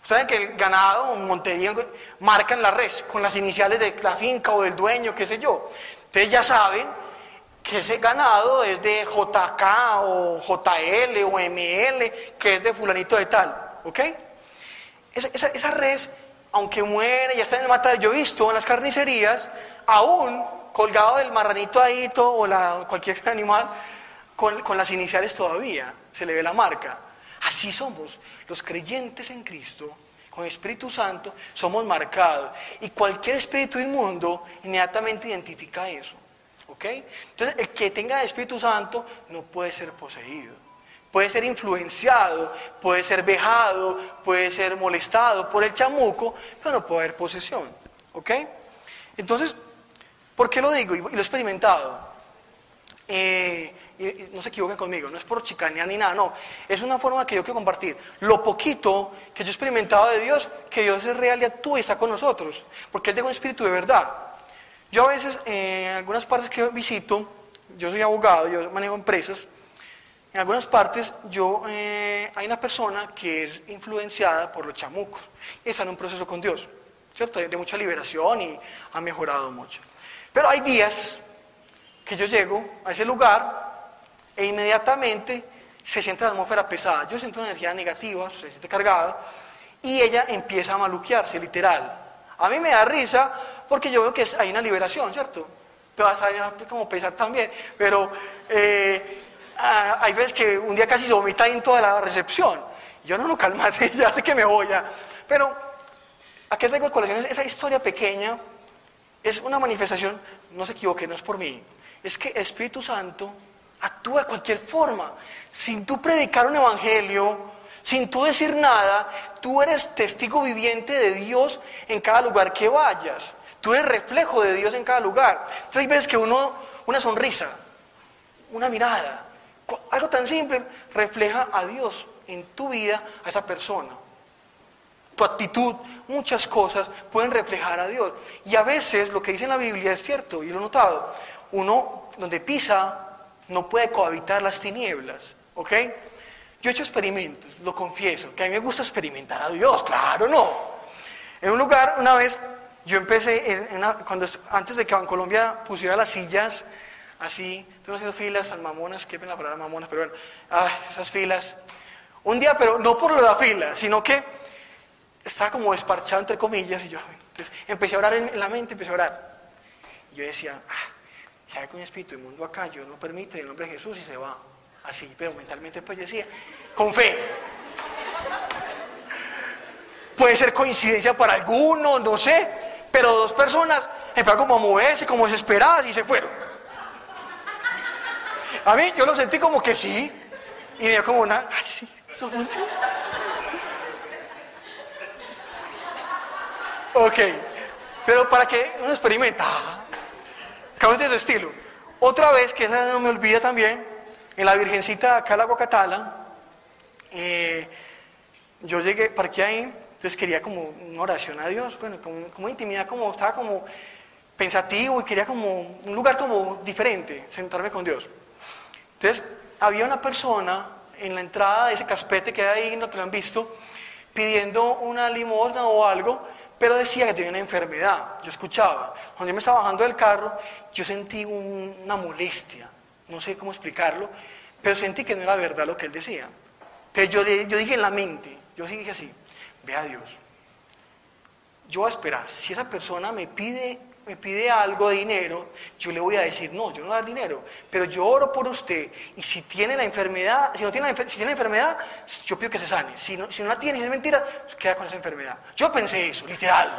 Saben que el ganado, un montería, marcan la res con las iniciales de la finca o del dueño, qué sé yo. Ustedes ya saben que ese ganado es de JK o JL o ML, que es de fulanito de tal, ¿ok? Esa, res, aunque muere, ya está en el matadero, yo he visto en las carnicerías, aún colgado del marranito ahí o cualquier animal, con, las iniciales todavía, se le ve la marca. Así somos, los creyentes en Cristo, con Espíritu Santo, somos marcados. Y cualquier espíritu inmundo inmediatamente identifica eso. Entonces, el que tenga Espíritu Santo no puede ser poseído. Puede ser influenciado, puede ser vejado, puede ser molestado por el chamuco, pero no puede haber posesión. ¿Ok? Entonces, ¿por qué lo digo? Y lo he experimentado. Eh, no se equivoquen conmigo, no es por chicanear ni nada, no. Es una forma que yo quiero compartir. Lo poquito que yo he experimentado de Dios, que Dios es real y actúa y está con nosotros. Porque Él dejó un espíritu de verdad. Yo a veces, eh, en algunas partes que visito, yo soy abogado, yo manejo empresas, en algunas partes yo, eh, hay una persona que es influenciada por los chamucos y está en un proceso con Dios, ¿cierto? De mucha liberación y ha mejorado mucho. Pero hay días que yo llego a ese lugar e inmediatamente se siente la atmósfera pesada. Yo siento energía negativa, se siente cargada y ella empieza a maluquearse, literal. A mí me da risa porque yo veo que hay una liberación, ¿cierto? Pero a como pesar también. Pero eh, hay veces que un día casi se vomita en toda la recepción. Yo no, no, calmate, ya sé que me voy ya. Pero, ¿a qué tengo colación? Esa historia pequeña es una manifestación, no se equivoque, no es por mí. Es que el Espíritu Santo actúa de cualquier forma. Sin tú predicar un evangelio, sin tú decir nada, tú eres testigo viviente de Dios en cada lugar que vayas. Tú eres reflejo de Dios en cada lugar. Entonces hay veces que uno, una sonrisa, una mirada, algo tan simple, refleja a Dios en tu vida, a esa persona. Tu actitud, muchas cosas pueden reflejar a Dios. Y a veces lo que dice en la Biblia es cierto, y lo he notado, uno donde pisa no puede cohabitar las tinieblas, ¿ok? Yo he hecho experimentos, lo confieso, que a mí me gusta experimentar a Dios, claro, no. En un lugar, una vez, yo empecé, cuando, antes de que en Colombia pusiera las sillas así, tengo haciendo filas tan mamonas, qué pena la palabra mamonas, pero bueno, ah, esas filas. Un día, pero no por la fila, sino que estaba como desparchado entre comillas, y yo entonces, empecé a orar en, la mente, empecé a orar. Yo decía, ah, si hay un espíritu inmundo acá, yo no permito en el nombre de Jesús y se va así, pero mentalmente pues decía, con fe. Puede ser coincidencia para algunos, no sé, pero dos personas empezaron como a moverse, como desesperadas y se fueron. A mí yo lo sentí como que sí, y dio como una, ay sí, eso funciona. Ok, pero para que uno experimenta, cambia de estilo. Otra vez, que esa no me olvida también, en la Virgencita acá, la Guacatala, eh, yo llegué, parqué ahí, entonces quería como una oración a Dios, bueno, como, como intimidad, como estaba como pensativo y quería como un lugar como diferente, sentarme con Dios. Entonces, había una persona en la entrada de ese caspete que hay ahí, no te lo han visto, pidiendo una limosna o algo, pero decía que tenía una enfermedad. Yo escuchaba. Cuando yo me estaba bajando del carro, yo sentí una molestia. No sé cómo explicarlo, pero sentí que no era verdad lo que él decía. Entonces yo, yo dije en la mente, yo dije así, ve a Dios. Yo voy a esperar. Si esa persona me pide me pide algo de dinero, yo le voy a decir, no, yo no voy a dar dinero, pero yo oro por usted y si tiene la enfermedad, si no tiene la, si tiene enfermedad, yo pido que se sane. Si no, si no la tiene, si es mentira, queda con esa enfermedad. Yo pensé eso, literal.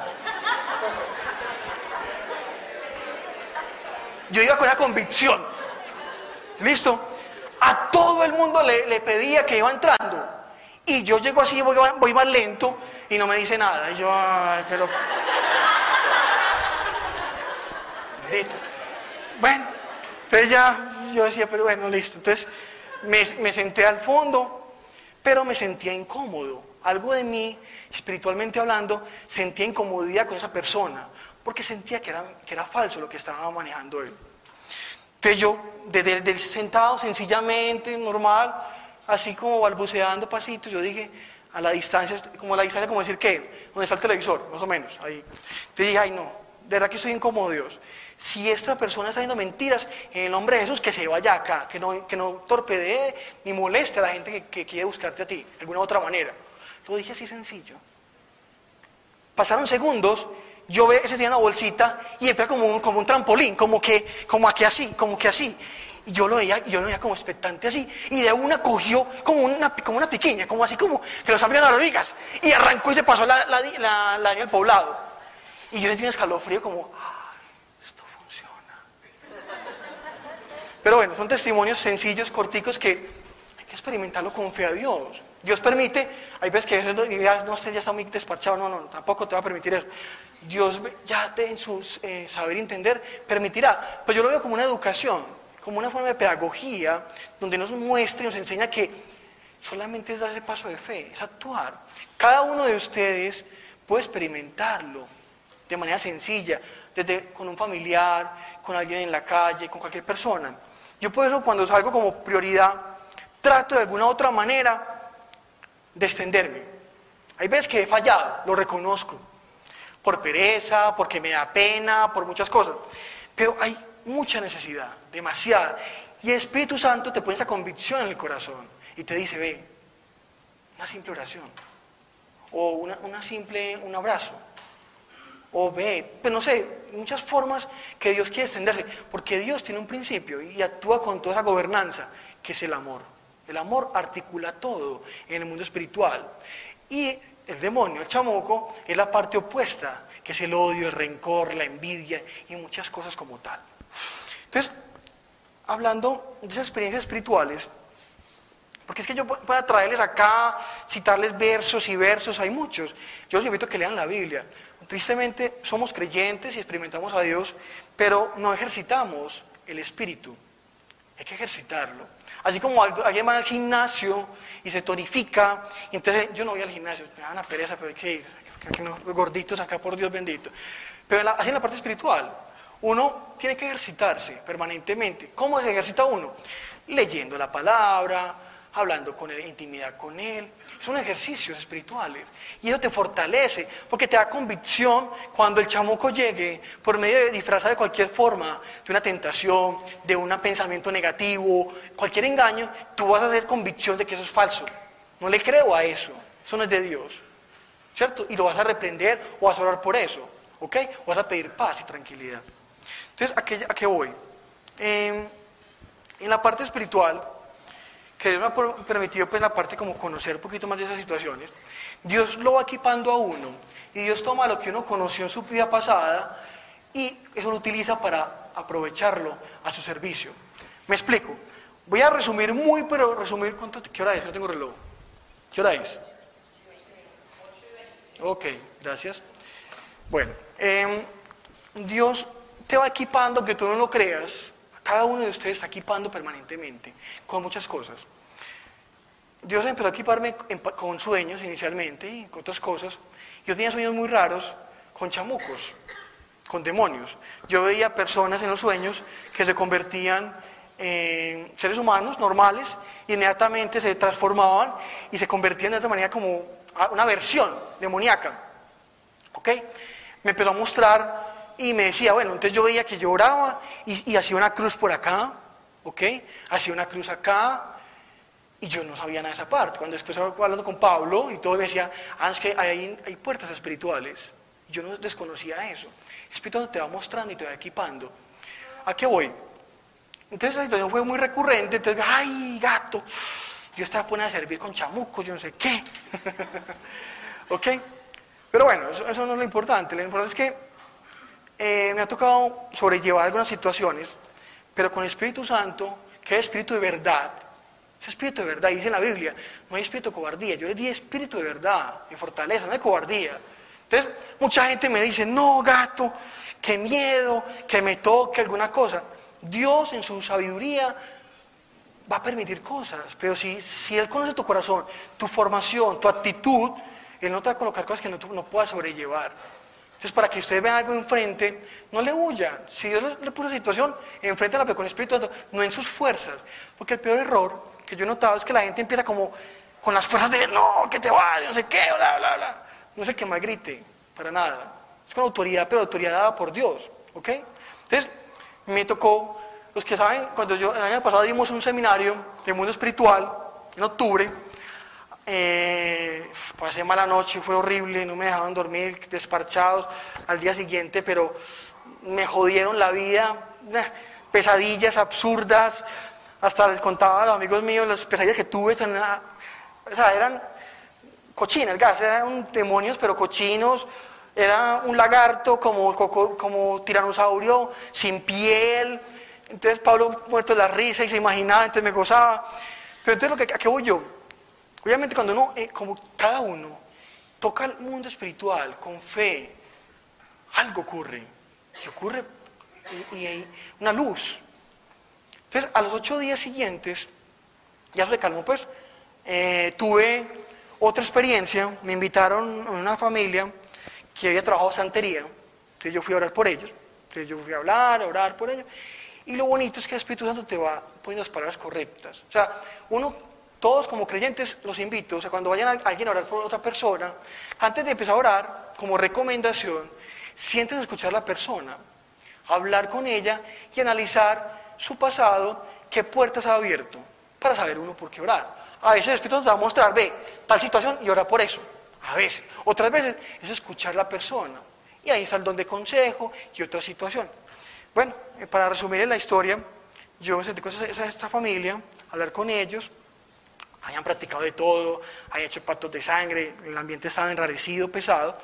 Yo iba con una convicción. ¿Listo? A todo el mundo le, pedía que iba entrando. Y yo llego así, voy, voy más lento y no me dice nada. Y yo, ay, pero... Bueno, entonces ya yo decía, pero bueno, listo. Entonces me, senté al fondo, pero me sentía incómodo. Algo de mí, espiritualmente hablando, sentía incomodidad con esa persona, porque sentía que era, que era falso lo que estaba manejando él. Entonces yo, desde, sentado sencillamente, normal, así como balbuceando pasitos, yo dije, a la distancia, como a la distancia, como decir, ¿qué? ¿Dónde está el televisor? Más o menos, ahí. Entonces dije, ay no, de verdad que estoy incómodo, Dios si esta persona está diciendo mentiras, en el nombre de Jesús, que se vaya acá, que no, que no torpedee ni moleste a la gente que, quiere buscarte a ti, de alguna otra manera. Lo dije así sencillo. Pasaron segundos, yo ve, ese tenía una bolsita y empieza como un, como un trampolín, como que, como aquí así, como que así. Y yo lo veía, yo lo veía como expectante así, y de una cogió como una, como una como así como que lo sabían las hormigas, y arrancó y se pasó la, la, la, la, el poblado. Y yo sentí un escalofrío como, Pero bueno, son testimonios sencillos, corticos, que hay que experimentarlo con fe a Dios. Dios permite, hay veces que ya, no, usted ya está muy despachado, no, no, tampoco te va a permitir eso. Dios ya en su eh, saber entender permitirá. Pero yo lo veo como una educación, como una forma de pedagogía, donde nos muestra y nos enseña que solamente es dar ese paso de fe, es actuar. Cada uno de ustedes puede experimentarlo de manera sencilla, desde con un familiar, con alguien en la calle, con cualquier persona. Yo por eso cuando salgo como prioridad, trato de alguna otra manera de extenderme. Hay veces que he fallado, lo reconozco, por pereza, porque me da pena, por muchas cosas. Pero hay mucha necesidad, demasiada. Y el Espíritu Santo te pone esa convicción en el corazón y te dice, ve, una simple oración, o una, una simple, un abrazo, o ve, pues no sé, muchas formas que Dios quiere extenderse, porque Dios tiene un principio y actúa con toda esa gobernanza, que es el amor. El amor articula todo en el mundo espiritual. Y el demonio, el chamoco, es la parte opuesta, que es el odio, el rencor, la envidia y muchas cosas como tal. Entonces, hablando de esas experiencias espirituales, porque es que yo puedo traerles acá, citarles versos y versos, hay muchos. Yo los invito a que lean la Biblia. Tristemente somos creyentes y experimentamos a Dios, pero no ejercitamos el espíritu. Hay que ejercitarlo. Así como alguien va al gimnasio y se tonifica, y entonces yo no voy al gimnasio, me da una pereza, pero hay que ir, gorditos acá por Dios bendito. Pero así en la parte espiritual, uno tiene que ejercitarse permanentemente. ¿Cómo se ejercita uno? Leyendo la palabra, hablando con él, intimidad con él. Son ejercicios espirituales. Y eso te fortalece, porque te da convicción cuando el chamuco llegue por medio de disfrazar de cualquier forma, de una tentación, de un pensamiento negativo, cualquier engaño, tú vas a hacer convicción de que eso es falso. No le creo a eso. Eso no es de Dios. ¿Cierto? Y lo vas a reprender o vas a orar por eso. ¿Ok? O vas a pedir paz y tranquilidad. Entonces, ¿a qué, a qué voy? en la parte espiritual, que Dios me ha permitido pues la parte como conocer un poquito más de esas situaciones, Dios lo va equipando a uno y Dios toma lo que uno conoció en su vida pasada y eso lo utiliza para aprovecharlo a su servicio. Me explico. Voy a resumir muy, pero resumir cuánto, ¿qué hora es? No tengo reloj. ¿Qué hora es? Ok, gracias. Bueno, em, Dios te va equipando que tú no lo creas. Cada uno de ustedes está equipando permanentemente con muchas cosas. Dios empezó a equiparme con sueños inicialmente y con otras cosas. Yo tenía sueños muy raros con chamucos, con demonios. Yo veía personas en los sueños que se convertían en seres humanos normales y inmediatamente se transformaban y se convertían de otra manera como una versión demoníaca. ¿Ok? Me empezó a mostrar y me decía, bueno, entonces yo veía que yo oraba y, y hacía una cruz por acá, ¿ok? Hacía una cruz acá, y yo no sabía nada de esa parte. Cuando después hablando con Pablo y todo, decía, ah, es que hay, hay puertas espirituales. Yo no desconocía eso. El Espíritu te va mostrando y te va equipando. ¿A qué voy? Entonces la situación fue muy recurrente. Entonces, ay, gato, yo estaba poniendo a servir con chamucos, yo no sé qué. ¿Ok? Pero bueno, eso, eso, no es lo importante. Lo importante es que eh, me ha tocado sobrellevar algunas situaciones, pero con Espíritu Santo, que es Espíritu de verdad, es espíritu de verdad, dice la Biblia, no hay espíritu de cobardía, yo le di espíritu de verdad, de fortaleza, no de cobardía. Entonces, mucha gente me dice, no, gato, qué miedo, que me toque alguna cosa. Dios en su sabiduría va a permitir cosas, pero si, si Él conoce tu corazón, tu formación, tu actitud, Él no te va a colocar cosas que no, no puedas sobrellevar. Entonces, para que usted vea algo enfrente, no le huya. Si Dios le, le puso situación, enfréntala con el Espíritu Santo, no en sus fuerzas. Porque el peor error que yo he notado es que la gente empieza como con las fuerzas de no, que te vayas, no sé qué, bla, bla, bla. No es el que más grite, para nada. Es con autoridad, pero autoridad dada por Dios, ¿ok? Entonces, me tocó, los que saben, cuando yo, el año pasado dimos un seminario de mundo espiritual, en octubre, eh, pasé mala noche, fue horrible, no me dejaban dormir, desparchados al día siguiente, pero me jodieron la vida, pesadillas absurdas, hasta les contaba a los amigos míos las pesadillas que tuve, o sea, eran cochinas, gas, eran demonios, pero cochinos, era un lagarto como, como, tiranosaurio sin piel, entonces Pablo muerto de la risa y se imaginaba, entonces me gozaba. Pero entonces, lo que, ¿a qué voy yo? Obviamente cuando uno, eh, como cada uno, toca el mundo espiritual con fe, algo ocurre, y ocurre y hay una luz, entonces, a los ocho días siguientes, ya se calmó, pues, eh, tuve otra experiencia, me invitaron a una familia que había trabajado santería, entonces yo fui a orar por ellos, entonces yo fui a hablar, a orar por ellos, y lo bonito es que el Espíritu Santo te va poniendo las palabras correctas. O sea, uno, todos como creyentes, los invito, o sea, cuando vayan a alguien a orar por otra persona, antes de empezar a orar, como recomendación, sientes escuchar a la persona, hablar con ella y analizar su pasado, qué puertas ha abierto, para saber uno por qué orar. A veces el Espíritu nos va a mostrar, ve, tal situación y ora por eso. A veces. Otras veces es escuchar la persona. Y ahí está el don de consejo y otra situación. Bueno, eh, para resumir la historia, yo me senté con esta familia, hablar con ellos, habían practicado de todo, habían hecho pactos de sangre, el ambiente estaba enrarecido, pesado,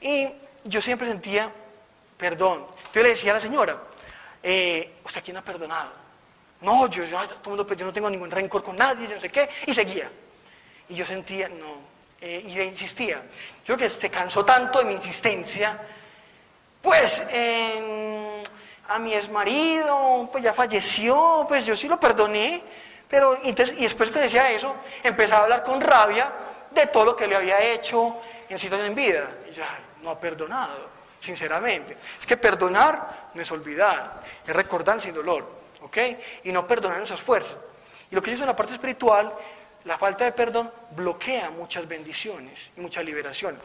y yo siempre sentía perdón. Yo le decía a la señora, eh, ¿usted quién ha perdonado? No, yo, yo, yo no tengo ningún rencor con nadie, yo no sé qué, y seguía. Y yo sentía, no, eh, y le insistía. Yo creo que se cansó tanto de mi insistencia, pues a mi ex marido, pues ya falleció, pues yo sí lo perdoné, pero y después que decía eso, empezaba a hablar con rabia de todo lo que le había hecho en situación en vida. Y yo, no ha perdonado sinceramente. Es que perdonar no es olvidar, es recordar sin dolor, ¿ok? Y no perdonar nuestras fuerzas. Y lo que hice en la parte espiritual, la falta de perdón bloquea muchas bendiciones y muchas liberaciones.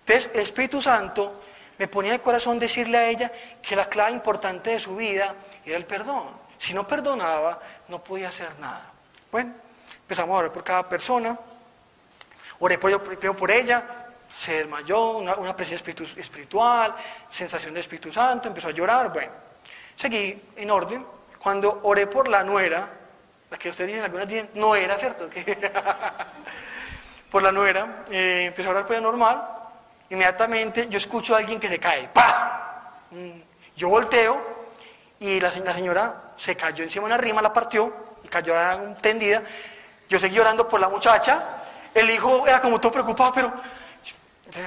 Entonces, el Espíritu Santo me ponía en el corazón decirle a ella que la clave importante de su vida era el perdón. Si no perdonaba, no podía hacer nada. Bueno, empezamos a orar por cada persona. Oré por, por ella, se desmayó, una, presencia espiritual, sensación de Espíritu Santo, empezó a llorar, bueno, seguí en orden. Cuando oré por la nuera, la que ustedes dicen, algunas dicen, no era, ¿cierto? por la nuera, eh, empezó a orar por ella normal, inmediatamente yo escucho a alguien que se cae, ¡pa! Mm, yo volteo y la, la señora se cayó encima de una rima, la partió y cayó tendida. Yo seguí orando por la muchacha, el hijo era como todo preocupado, pero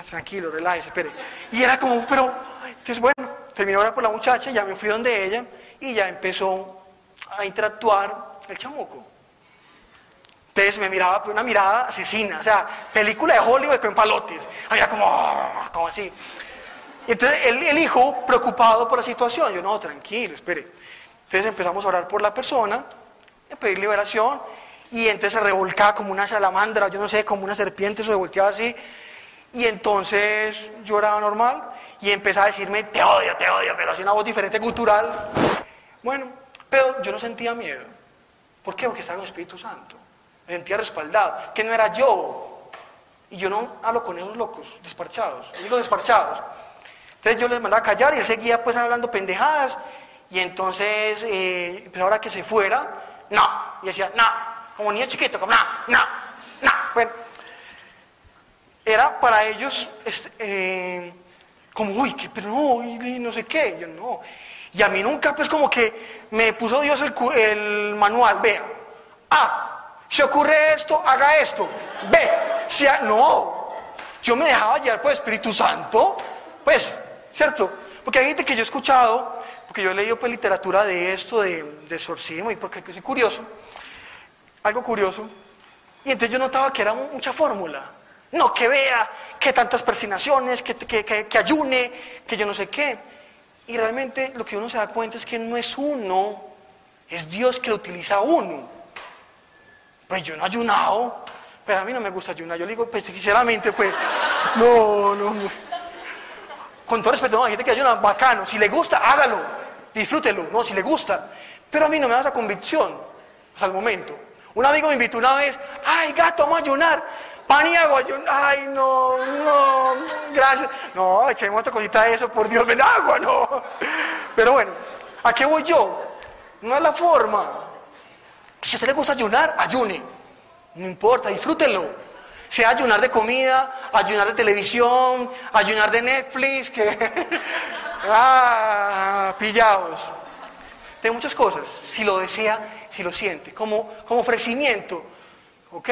tranquilo, relájese, espere. Y era como, pero, entonces bueno, terminó ahora por la muchacha, ya me fui donde ella y ya empezó a interactuar el chamuco. Entonces me miraba por una mirada asesina, o sea, película de Hollywood con palotes. Había como, como así. Y entonces el, el, hijo, preocupado por la situación, yo no, tranquilo, espere. Entonces empezamos a orar por la persona, a pedir liberación, y entonces se revolcaba como una salamandra, yo no sé, como una serpiente, se volteaba así, Y entonces yo oraba normal y empezaba a decirme, te odio, te odio, pero así una voz diferente, cultural. Bueno, pero yo no sentía miedo. ¿Por qué? Porque estaba en el Espíritu Santo. Me sentía respaldado, que no era yo. Y yo no hablo con esos locos, desparchados. Digo desparchados. Entonces yo les mandaba a callar y él seguía pues hablando pendejadas. Y entonces, eh, pues ahora que se fuera, no. Y decía, no. Como niño chiquito, como no, no, no. Bueno, era para ellos este, eh, como, uy, que, pero no, y no sé qué. Yo no. Y a mí nunca, pues como que me puso Dios el, el manual, vea. Ah, si ocurre esto, haga esto. Ve, si ha- no. Yo me dejaba llevar por Espíritu Santo, pues, ¿cierto? Porque hay gente que yo he escuchado, porque yo he leído pues literatura de esto, de, de exorcismo, y porque soy curioso, algo curioso. Y entonces yo notaba que era mu- mucha fórmula. No, que vea, que tantas persinaciones, que, que, ayune, que yo no sé qué. Y realmente lo que uno se da cuenta es que no es uno, es Dios que lo utiliza a uno. Pues yo no he ayunado, pero a mí no me gusta ayunar. Yo le digo, pues sinceramente, pues, no, no, no. Con todo respeto, no, hay gente que ayuna, bacano. Si le gusta, hágalo, disfrútelo, no, si le gusta. Pero a mí no me da esa convicción hasta el momento. Un amigo me invitó una vez, ay, gato, vamos a ayunar. Pan y agua, yo, ay, no, no, gracias. No, echemos otra cosita de eso, por Dios, ven agua, no. Pero bueno, ¿a qué voy yo? No es la forma. Si a usted le gusta ayunar, ayune. No importa, disfrútenlo. Sea ayunar de comida, ayunar de televisión, ayunar de Netflix, que... ah, pillados. De muchas cosas, si lo desea, si lo siente, como, como ofrecimiento, ¿ok?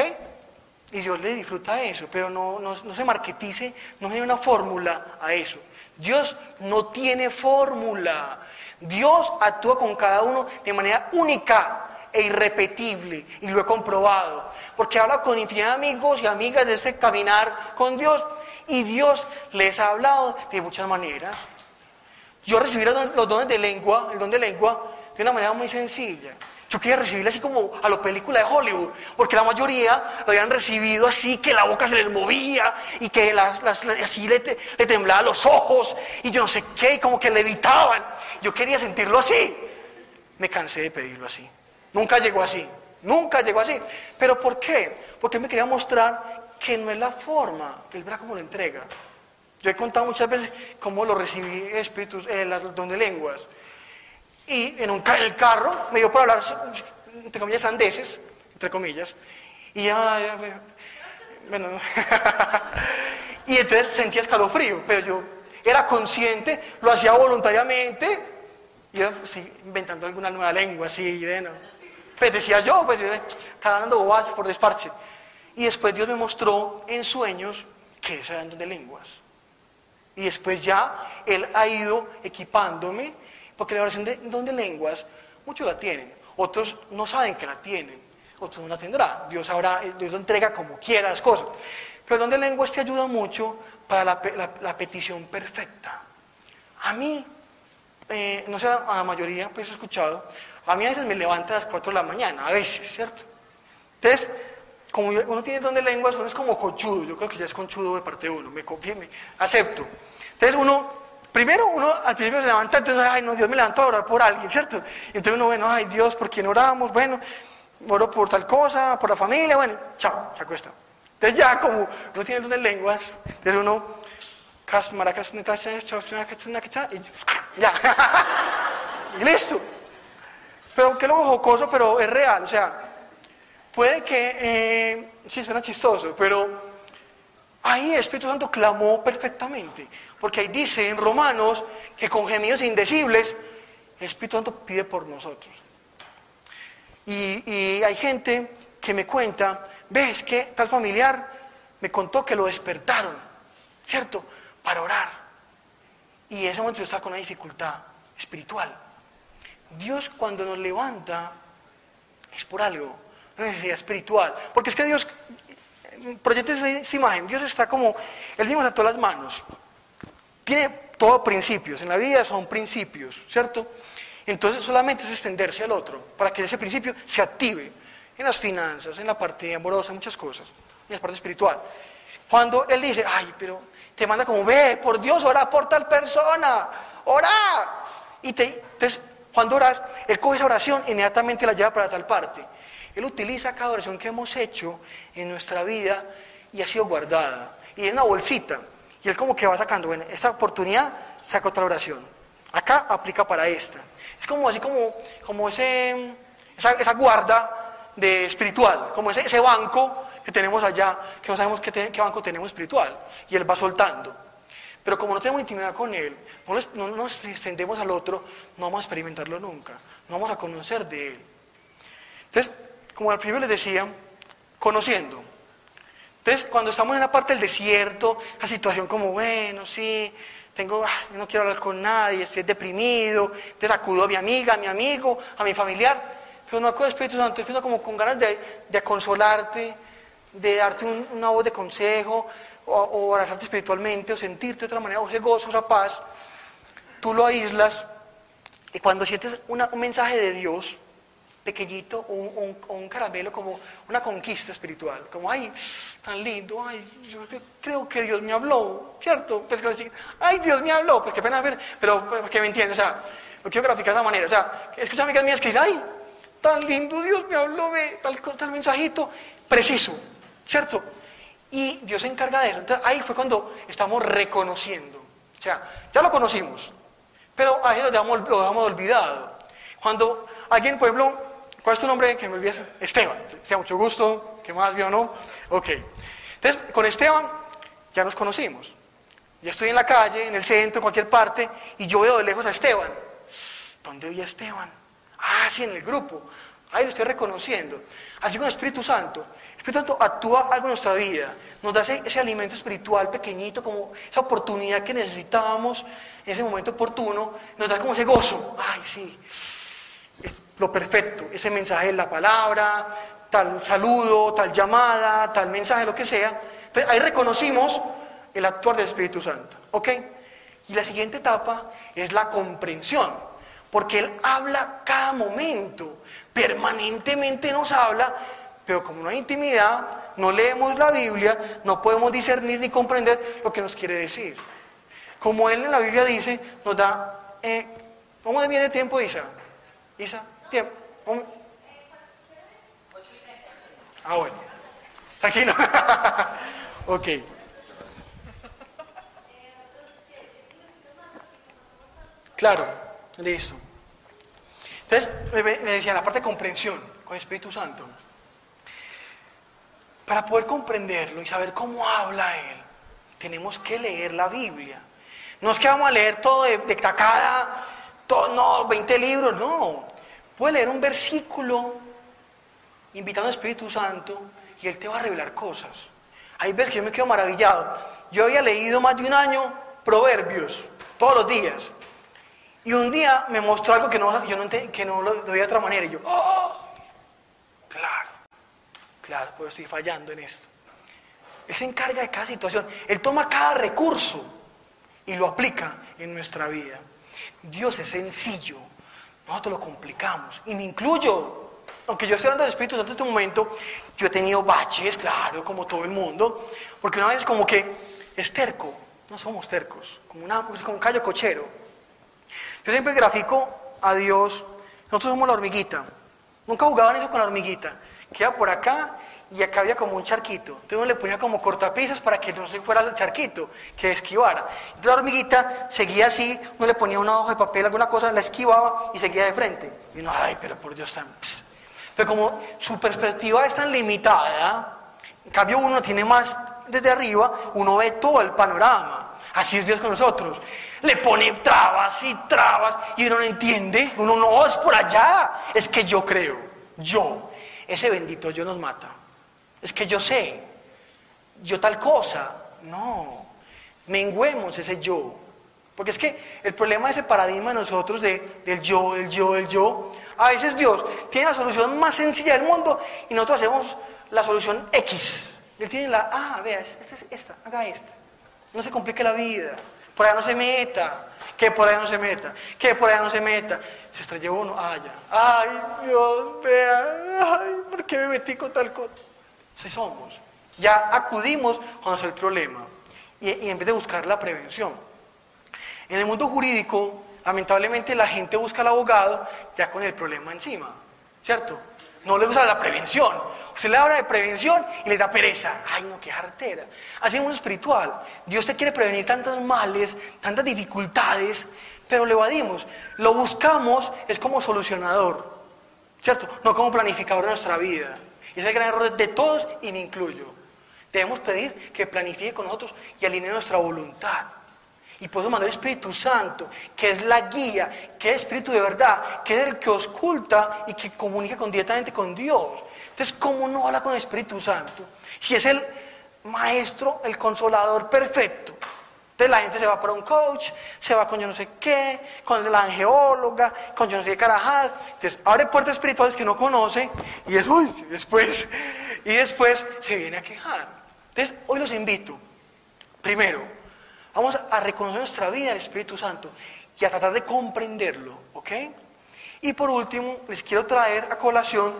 Y Dios le disfruta eso, pero no, no, no se marketice, no hay una fórmula a eso. Dios no tiene fórmula. Dios actúa con cada uno de manera única e irrepetible, y lo he comprobado, porque habla con infinidad de amigos y amigas de este caminar con Dios, y Dios les ha hablado de muchas maneras. Yo recibí los dones de lengua, el don de lengua, de una manera muy sencilla. Yo quería recibirlo así como a la película de Hollywood, porque la mayoría lo habían recibido así, que la boca se les movía y que las, las- así le, te- le temblaban los ojos y yo no sé qué, y como que levitaban. Yo quería sentirlo así. Me cansé de pedirlo así. Nunca llegó así, nunca llegó así. ¿Pero por qué? Porque me quería mostrar que no es la forma, que él verá cómo lo entrega. Yo he contado muchas veces cómo lo recibí espíritus, eh, el don de lenguas. Y en, un, el carro me dio por hablar, entre comillas, andeses, entre comillas. Y ya, ya, bueno, y entonces sentía escalofrío, pero yo era consciente, lo hacía voluntariamente, y yo sí, inventando alguna nueva lengua, así, bueno. Pues decía yo, pues yo, cagando bobadas por desparche. Y después Dios me mostró en sueños que ese era de lenguas. Y después ya Él ha ido equipándome, porque la oración de don de lenguas, muchos la tienen, otros no saben que la tienen, otros no la tendrán. Dios ahora, Dios lo entrega como quiera las cosas. Pero el don de lenguas te ayuda mucho para la, la- la petición perfecta. A mí, eh, no sé, a la mayoría pues he escuchado, a mí a veces me levanta a las 4 de la mañana, a veces, ¿cierto? Entonces, como uno tiene don de lenguas, uno es como conchudo, yo creo que ya es conchudo de parte de uno, me confíe, me acepto. Entonces uno, primero uno al principio se levanta, entonces, ay no, Dios me levantó a orar por alguien, ¿cierto? Y entonces uno, bueno, ay Dios, ¿por quién oramos? Bueno, oro por tal cosa, por la familia, bueno, chao, se acuesta. Entonces ya como uno tiene de lenguas, entonces uno, y ya, y listo. Pero que lo jocoso, pero es real, o sea, puede que, eh, sí suena chistoso, pero ahí el Espíritu Santo clamó perfectamente, porque ahí dice en Romanos que con gemidos indecibles el Espíritu Santo pide por nosotros. Y, hay gente que me cuenta, ves que tal familiar me contó que lo despertaron, ¿cierto? Para orar. Y en ese momento yo con una dificultad espiritual. Dios cuando nos levanta es por algo, una necesidad espiritual. Porque es que Dios, proyecte esa imagen, Dios está como, Él mismo todas las manos. Tiene todos principios, en la vida son principios, ¿cierto? Entonces solamente es extenderse al otro, para que ese principio se active en las finanzas, en la parte amorosa, muchas cosas, en la parte espiritual. Cuando Él dice, ay, pero te manda como, ve, por Dios, ora por tal persona, ora. Y te, entonces, cuando oras, Él coge esa oración e inmediatamente la lleva para tal parte. Él utiliza cada oración que hemos hecho en nuestra vida y ha sido guardada. Y es una bolsita. Y Él como que va sacando, bueno, esta oportunidad saca otra oración. Acá aplica para esta. Es como así como, como ese, esa, esa guarda de espiritual, como ese, ese banco que tenemos allá, que no sabemos qué, qué banco tenemos espiritual. Y Él va soltando. Pero como no tenemos intimidad con Él, no nos extendemos al otro, no vamos a experimentarlo nunca, no vamos a conocer de Él. Como al principio les decía, conociendo. Entonces, cuando estamos en una parte del desierto, la situación como, bueno, sí, tengo, ah, no quiero hablar con nadie, estoy deprimido, entonces acudo a mi amiga, a mi amigo, a mi familiar, pero no acudo al Espíritu Santo, empiezo como con ganas de, de consolarte, de darte un- una voz de consejo, o, o abrazarte espiritualmente, o sentirte de otra manera, o ese gozo, esa paz, tú lo aíslas, y cuando sientes una- un mensaje de Dios, pequeñito, un, un- un caramelo, como una conquista espiritual, como, ay, tan lindo, ay, yo creo que Dios me habló, ¿cierto? Pues que ay, Dios me habló, pues qué pena ver, pero pues, que me entiende, o sea, lo quiero graficar de manera, o sea, escucha amigas mías que dicen, ay, tan lindo Dios me habló, ve, tal, tal mensajito, preciso, ¿cierto? Y Dios se encarga de eso, entonces ahí fue cuando estamos reconociendo, o sea, ya lo conocimos, pero ahí lo dejamos, lo dejamos olvidado. Cuando alguien, por ¿cuál es tu nombre? Que me olvides. Esteban. Sea mucho gusto. ¿Qué más vio, no? Ok. Entonces, con Esteban ya nos conocimos. Ya estoy en la calle, en el centro, en cualquier parte, y yo veo de lejos a Esteban. ¿Dónde vi a Esteban? Ah, sí, en el grupo. Ahí lo estoy reconociendo. Así con el Espíritu Santo. Espíritu Santo actúa algo en nuestra vida. Nos da ese, ese alimento espiritual pequeñito, como esa oportunidad que necesitábamos en ese momento oportuno. Nos da como ese gozo. Ay, sí. Es lo perfecto. Ese mensaje de la palabra, tal saludo, tal llamada, tal mensaje, lo que sea. Entonces ahí reconocimos el actuar del Espíritu Santo. ¿Ok? Y la siguiente etapa es la comprensión. Porque Él habla cada momento, permanentemente nos habla, pero como no hay intimidad, no leemos la Biblia, no podemos discernir ni comprender lo que nos quiere decir. Como Él en la Biblia dice, nos da... Eh, ¿Cómo viene tiempo, Isa? Isa, tiempo. ¿Cómo? Ah, bueno. Tranquilo. ok. Claro, listo. Entonces, me decía la parte de comprensión con el Espíritu Santo. Para poder comprenderlo y saber cómo habla Él, tenemos que leer la Biblia. No es que vamos a leer todo de, de tacada, todo, no, 20 libros, no. Puede leer un versículo invitando al Espíritu Santo y Él te va a revelar cosas. Hay veces que yo me quedo maravillado. Yo había leído más de un año proverbios, todos los días. Y un día me mostró algo que no, yo no, que no lo veía de otra manera. Y yo, ¡oh! Claro, claro, pues estoy fallando en esto. Él se encarga de cada situación. Él toma cada recurso y lo aplica en nuestra vida. Dios es sencillo. Nosotros lo complicamos. Y me incluyo. Aunque yo estoy hablando del Espíritu Santo en este momento, yo he tenido baches, claro, como todo el mundo. Porque una vez como que es terco. No somos tercos. Como, como un callo cochero. Yo siempre grafico a Dios. Nosotros somos la hormiguita. Nunca jugaban eso con la hormiguita. Queda por acá y acá había como un charquito. Entonces uno le ponía como cortapisas para que no se fuera el charquito, que esquivara. Entonces la hormiguita seguía así, uno le ponía una hoja de papel, alguna cosa, la esquivaba y seguía de frente. Y uno, ay, pero por Dios, tan... pss". Pero como su perspectiva es tan limitada, en cambio uno tiene más desde arriba, uno ve todo el panorama. Así es Dios con nosotros. Le pone trabas y trabas y uno no entiende. Uno no es por allá. Es que yo creo. Yo. Ese bendito yo nos mata. Es que yo sé. Yo tal cosa. No. Menguemos ese yo. Porque es que el problema de ese paradigma de nosotros de, del yo, del yo, del yo, a veces Dios tiene la solución más sencilla del mundo y nosotros hacemos la solución X. Él tiene la, ah, vea, esta es esta, haga esta. No se complique la vida. Por allá no se meta. Que por allá no se meta. Que por allá no se meta. Se estrelló uno. Ah. Ay, Dios, vea. Ay, ¿por qué me metí con tal cosa? Así somos. Ya acudimos es el problema y, en vez de buscar la prevención. En el mundo jurídico, lamentablemente la gente busca al abogado ya con el problema encima, ¿cierto? No le gusta la prevención. Usted le habla de prevención y le da pereza. Ay, no, qué jartera. Así en mundo espiritual. Dios te quiere prevenir tantos males, tantas dificultades, pero le evadimos. Lo buscamos es como solucionador, ¿cierto? No como planificador de nuestra vida. Y es el gran error de todos y me incluyo. Debemos pedir que planifique con nosotros y alinee nuestra voluntad. Y por eso mandar el Espíritu Santo, que es la guía, que es Espíritu de verdad, que es el que oculta y que comunica con, directamente con Dios. Entonces, ¿cómo no habla con el Espíritu Santo? Si es el maestro, el consolador perfecto. Entonces la gente se va para un coach, se va con yo no sé qué, con la angeóloga, con yo no sé qué carajadas. Entonces abre puertas espirituales que no conoce y es, uy, después, y después se viene a quejar. Entonces hoy los invito, primero, vamos a reconocer nuestra vida al Espíritu Santo y a tratar de comprenderlo, ¿ok? Y por último, les quiero traer a colación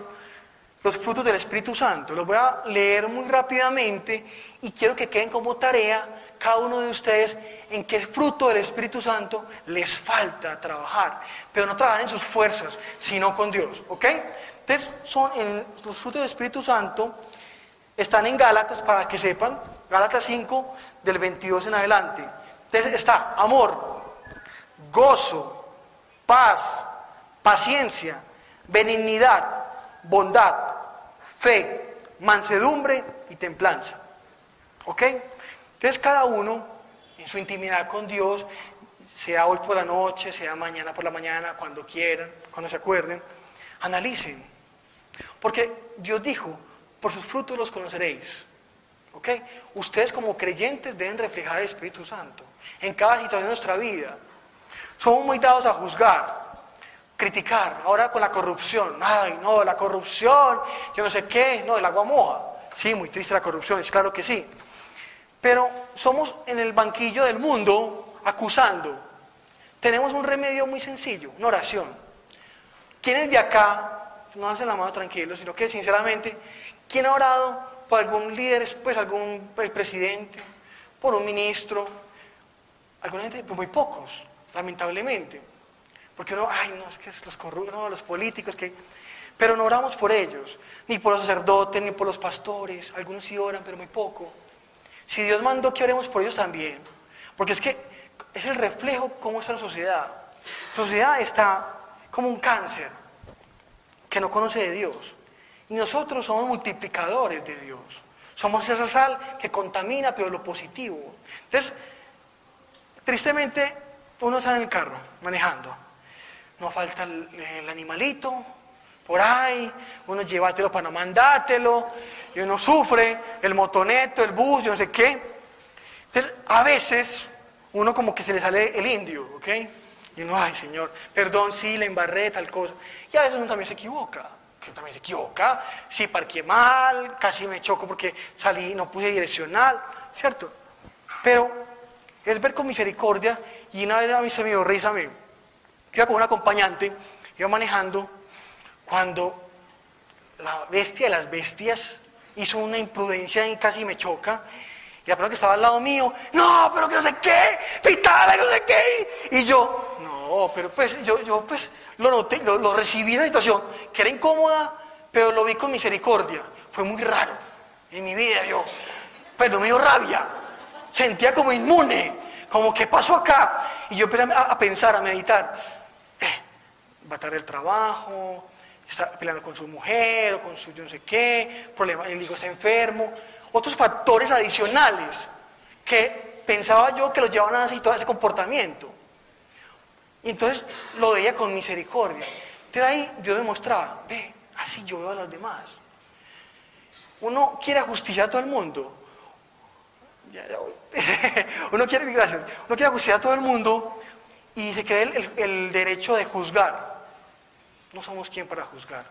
los frutos del Espíritu Santo. Los voy a leer muy rápidamente y quiero que queden como tarea cada uno de ustedes en qué fruto del Espíritu Santo les falta trabajar, pero no trabajar en sus fuerzas, sino con Dios, ¿ok? Entonces, son los frutos del Espíritu Santo están en Gálatas, para que sepan, Gálatas 5, del 22 en adelante. Entonces está amor, gozo, paz, paciencia, benignidad, bondad, fe, mansedumbre y templanza. ¿Ok? Entonces cada uno en su intimidad con Dios, sea hoy por la noche, sea mañana por la mañana, cuando quieran, cuando se acuerden, analicen. Porque Dios dijo, por sus frutos los conoceréis. ¿Ok? Ustedes como creyentes deben reflejar el Espíritu Santo en cada situación de nuestra vida. Somos muy dados a juzgar, criticar, ahora con la corrupción. Ay, no, la corrupción, yo no sé qué, no, el agua moja. Sí, muy triste la corrupción, es claro que sí. Pero somos en el banquillo del mundo acusando. Tenemos un remedio muy sencillo, una oración. ¿Quiénes de acá, no hacen la mano tranquilos, sino que sinceramente, ¿quién ha orado por algún líder, pues algún presidente, por un ministro? Alguna gente, pues muy pocos, lamentablemente. Porque uno, ay, no, es que es los corruptos, no, los políticos, que... Pero no oramos por ellos, ni por los sacerdotes, ni por los pastores. Algunos sí oran, pero muy poco. Si Dios mandó que oremos por ellos también, porque es que es el reflejo cómo está la sociedad. La sociedad está como un cáncer que no conoce de Dios. Y nosotros somos multiplicadores de Dios. Somos esa sal que contamina, pero lo positivo. Entonces, tristemente, uno está en el carro manejando. No falta el, animalito, por ahí, uno llévatelo para no mandártelo, y uno sufre, el motoneto, el bus, yo no sé qué. Entonces, a veces, uno como que se le sale el indio, ¿ok? Y uno, ay Señor, perdón, sí, le embarré tal cosa. Y a veces uno también se equivoca, que también se equivoca, sí, parqué mal, casi me choco porque salí, no puse direccional, ¿cierto? Pero es ver con misericordia, y una vez a mí se me dio risa a mí. Iba con un acompañante, iba manejando, cuando la bestia de las bestias hizo una imprudencia y casi me choca, y la persona que estaba al lado mío, no, pero que no sé qué, pitala, que no sé qué, y yo, no, pero pues yo, yo pues lo noté, lo, recibí en la situación, que era incómoda, pero lo vi con misericordia, fue muy raro en mi vida, yo, pero me dio rabia, sentía como inmune, como que pasó acá, y yo empecé a, pensar, a meditar, eh, va a tardar el trabajo, está peleando con su mujer o con su yo no sé qué, problema, el hijo está enfermo, otros factores adicionales que pensaba yo que los llevaban a así ese comportamiento. Y entonces lo veía con misericordia. Entonces ahí Dios me mostraba, ve, así yo veo a los demás. Uno quiere justiciar a todo el mundo. Uno quiere, gracias, uno quiere justiciar a todo el mundo y se cree el derecho de juzgar. No somos quien para juzgar.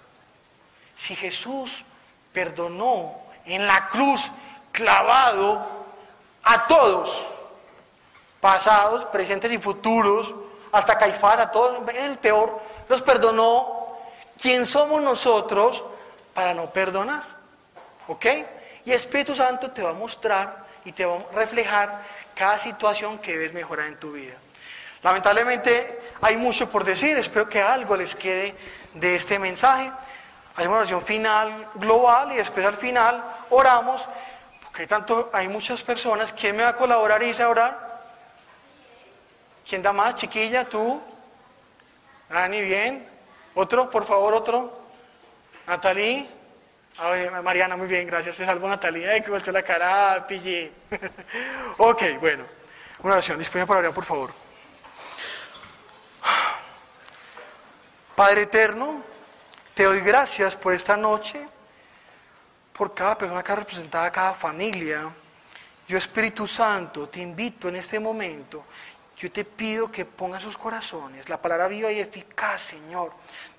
Si Jesús perdonó en la cruz clavado a todos, pasados, presentes y futuros, hasta Caifás, a todos, en el peor, los perdonó. ¿Quién somos nosotros para no perdonar? ¿Ok? Y Espíritu Santo te va a mostrar y te va a reflejar cada situación que debes mejorar en tu vida. Lamentablemente hay mucho por decir, espero que algo les quede de este mensaje. Hay una oración final global y después al final oramos, porque tanto hay muchas personas. ¿Quién me va a colaborar y a orar? ¿Quién da más? Chiquilla, tú. Dani, bien. Otro, por favor, otro. Natalie. Mariana, muy bien, gracias. Se salvo Natalia. Ay, que vuelto la cara, pillé. ok, bueno. Una oración. Disponible para orar, por favor. Padre eterno, te doy gracias por esta noche, por cada persona que ha representado, cada familia. Yo, Espíritu Santo, te invito en este momento. Yo te pido que pongas sus corazones la palabra viva y eficaz, Señor.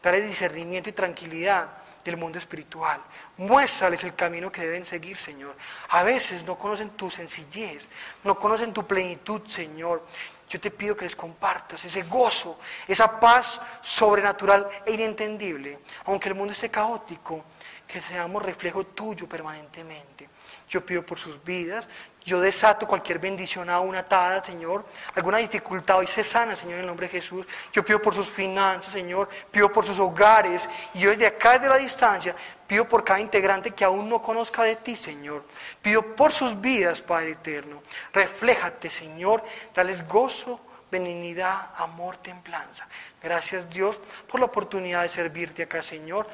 Dale discernimiento y tranquilidad del mundo espiritual. Muéstrales el camino que deben seguir, Señor. A veces no conocen tu sencillez, no conocen tu plenitud, Señor. Yo te pido que les compartas ese gozo, esa paz sobrenatural e inentendible, aunque el mundo esté caótico, que seamos reflejo tuyo permanentemente. Yo pido por sus vidas, yo desato cualquier bendición aún atada, Señor. Alguna dificultad hoy se sana, Señor, en el nombre de Jesús. Yo pido por sus finanzas, Señor. Pido por sus hogares. Y yo desde acá, desde la distancia, pido por cada integrante que aún no conozca de ti, Señor. Pido por sus vidas, Padre eterno. Refléjate, Señor. Dales gozo, benignidad, amor, templanza. Gracias, Dios, por la oportunidad de servirte acá, Señor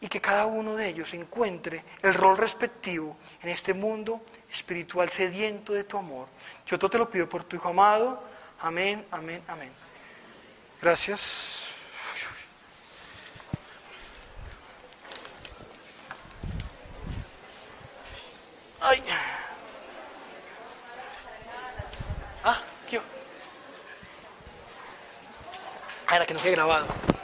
y que cada uno de ellos encuentre el rol respectivo en este mundo espiritual sediento de tu amor. Yo te lo pido por tu Hijo amado. Amén, amén, amén. Gracias. Ay. Ah, ¿qué? Ah, que no quede grabado.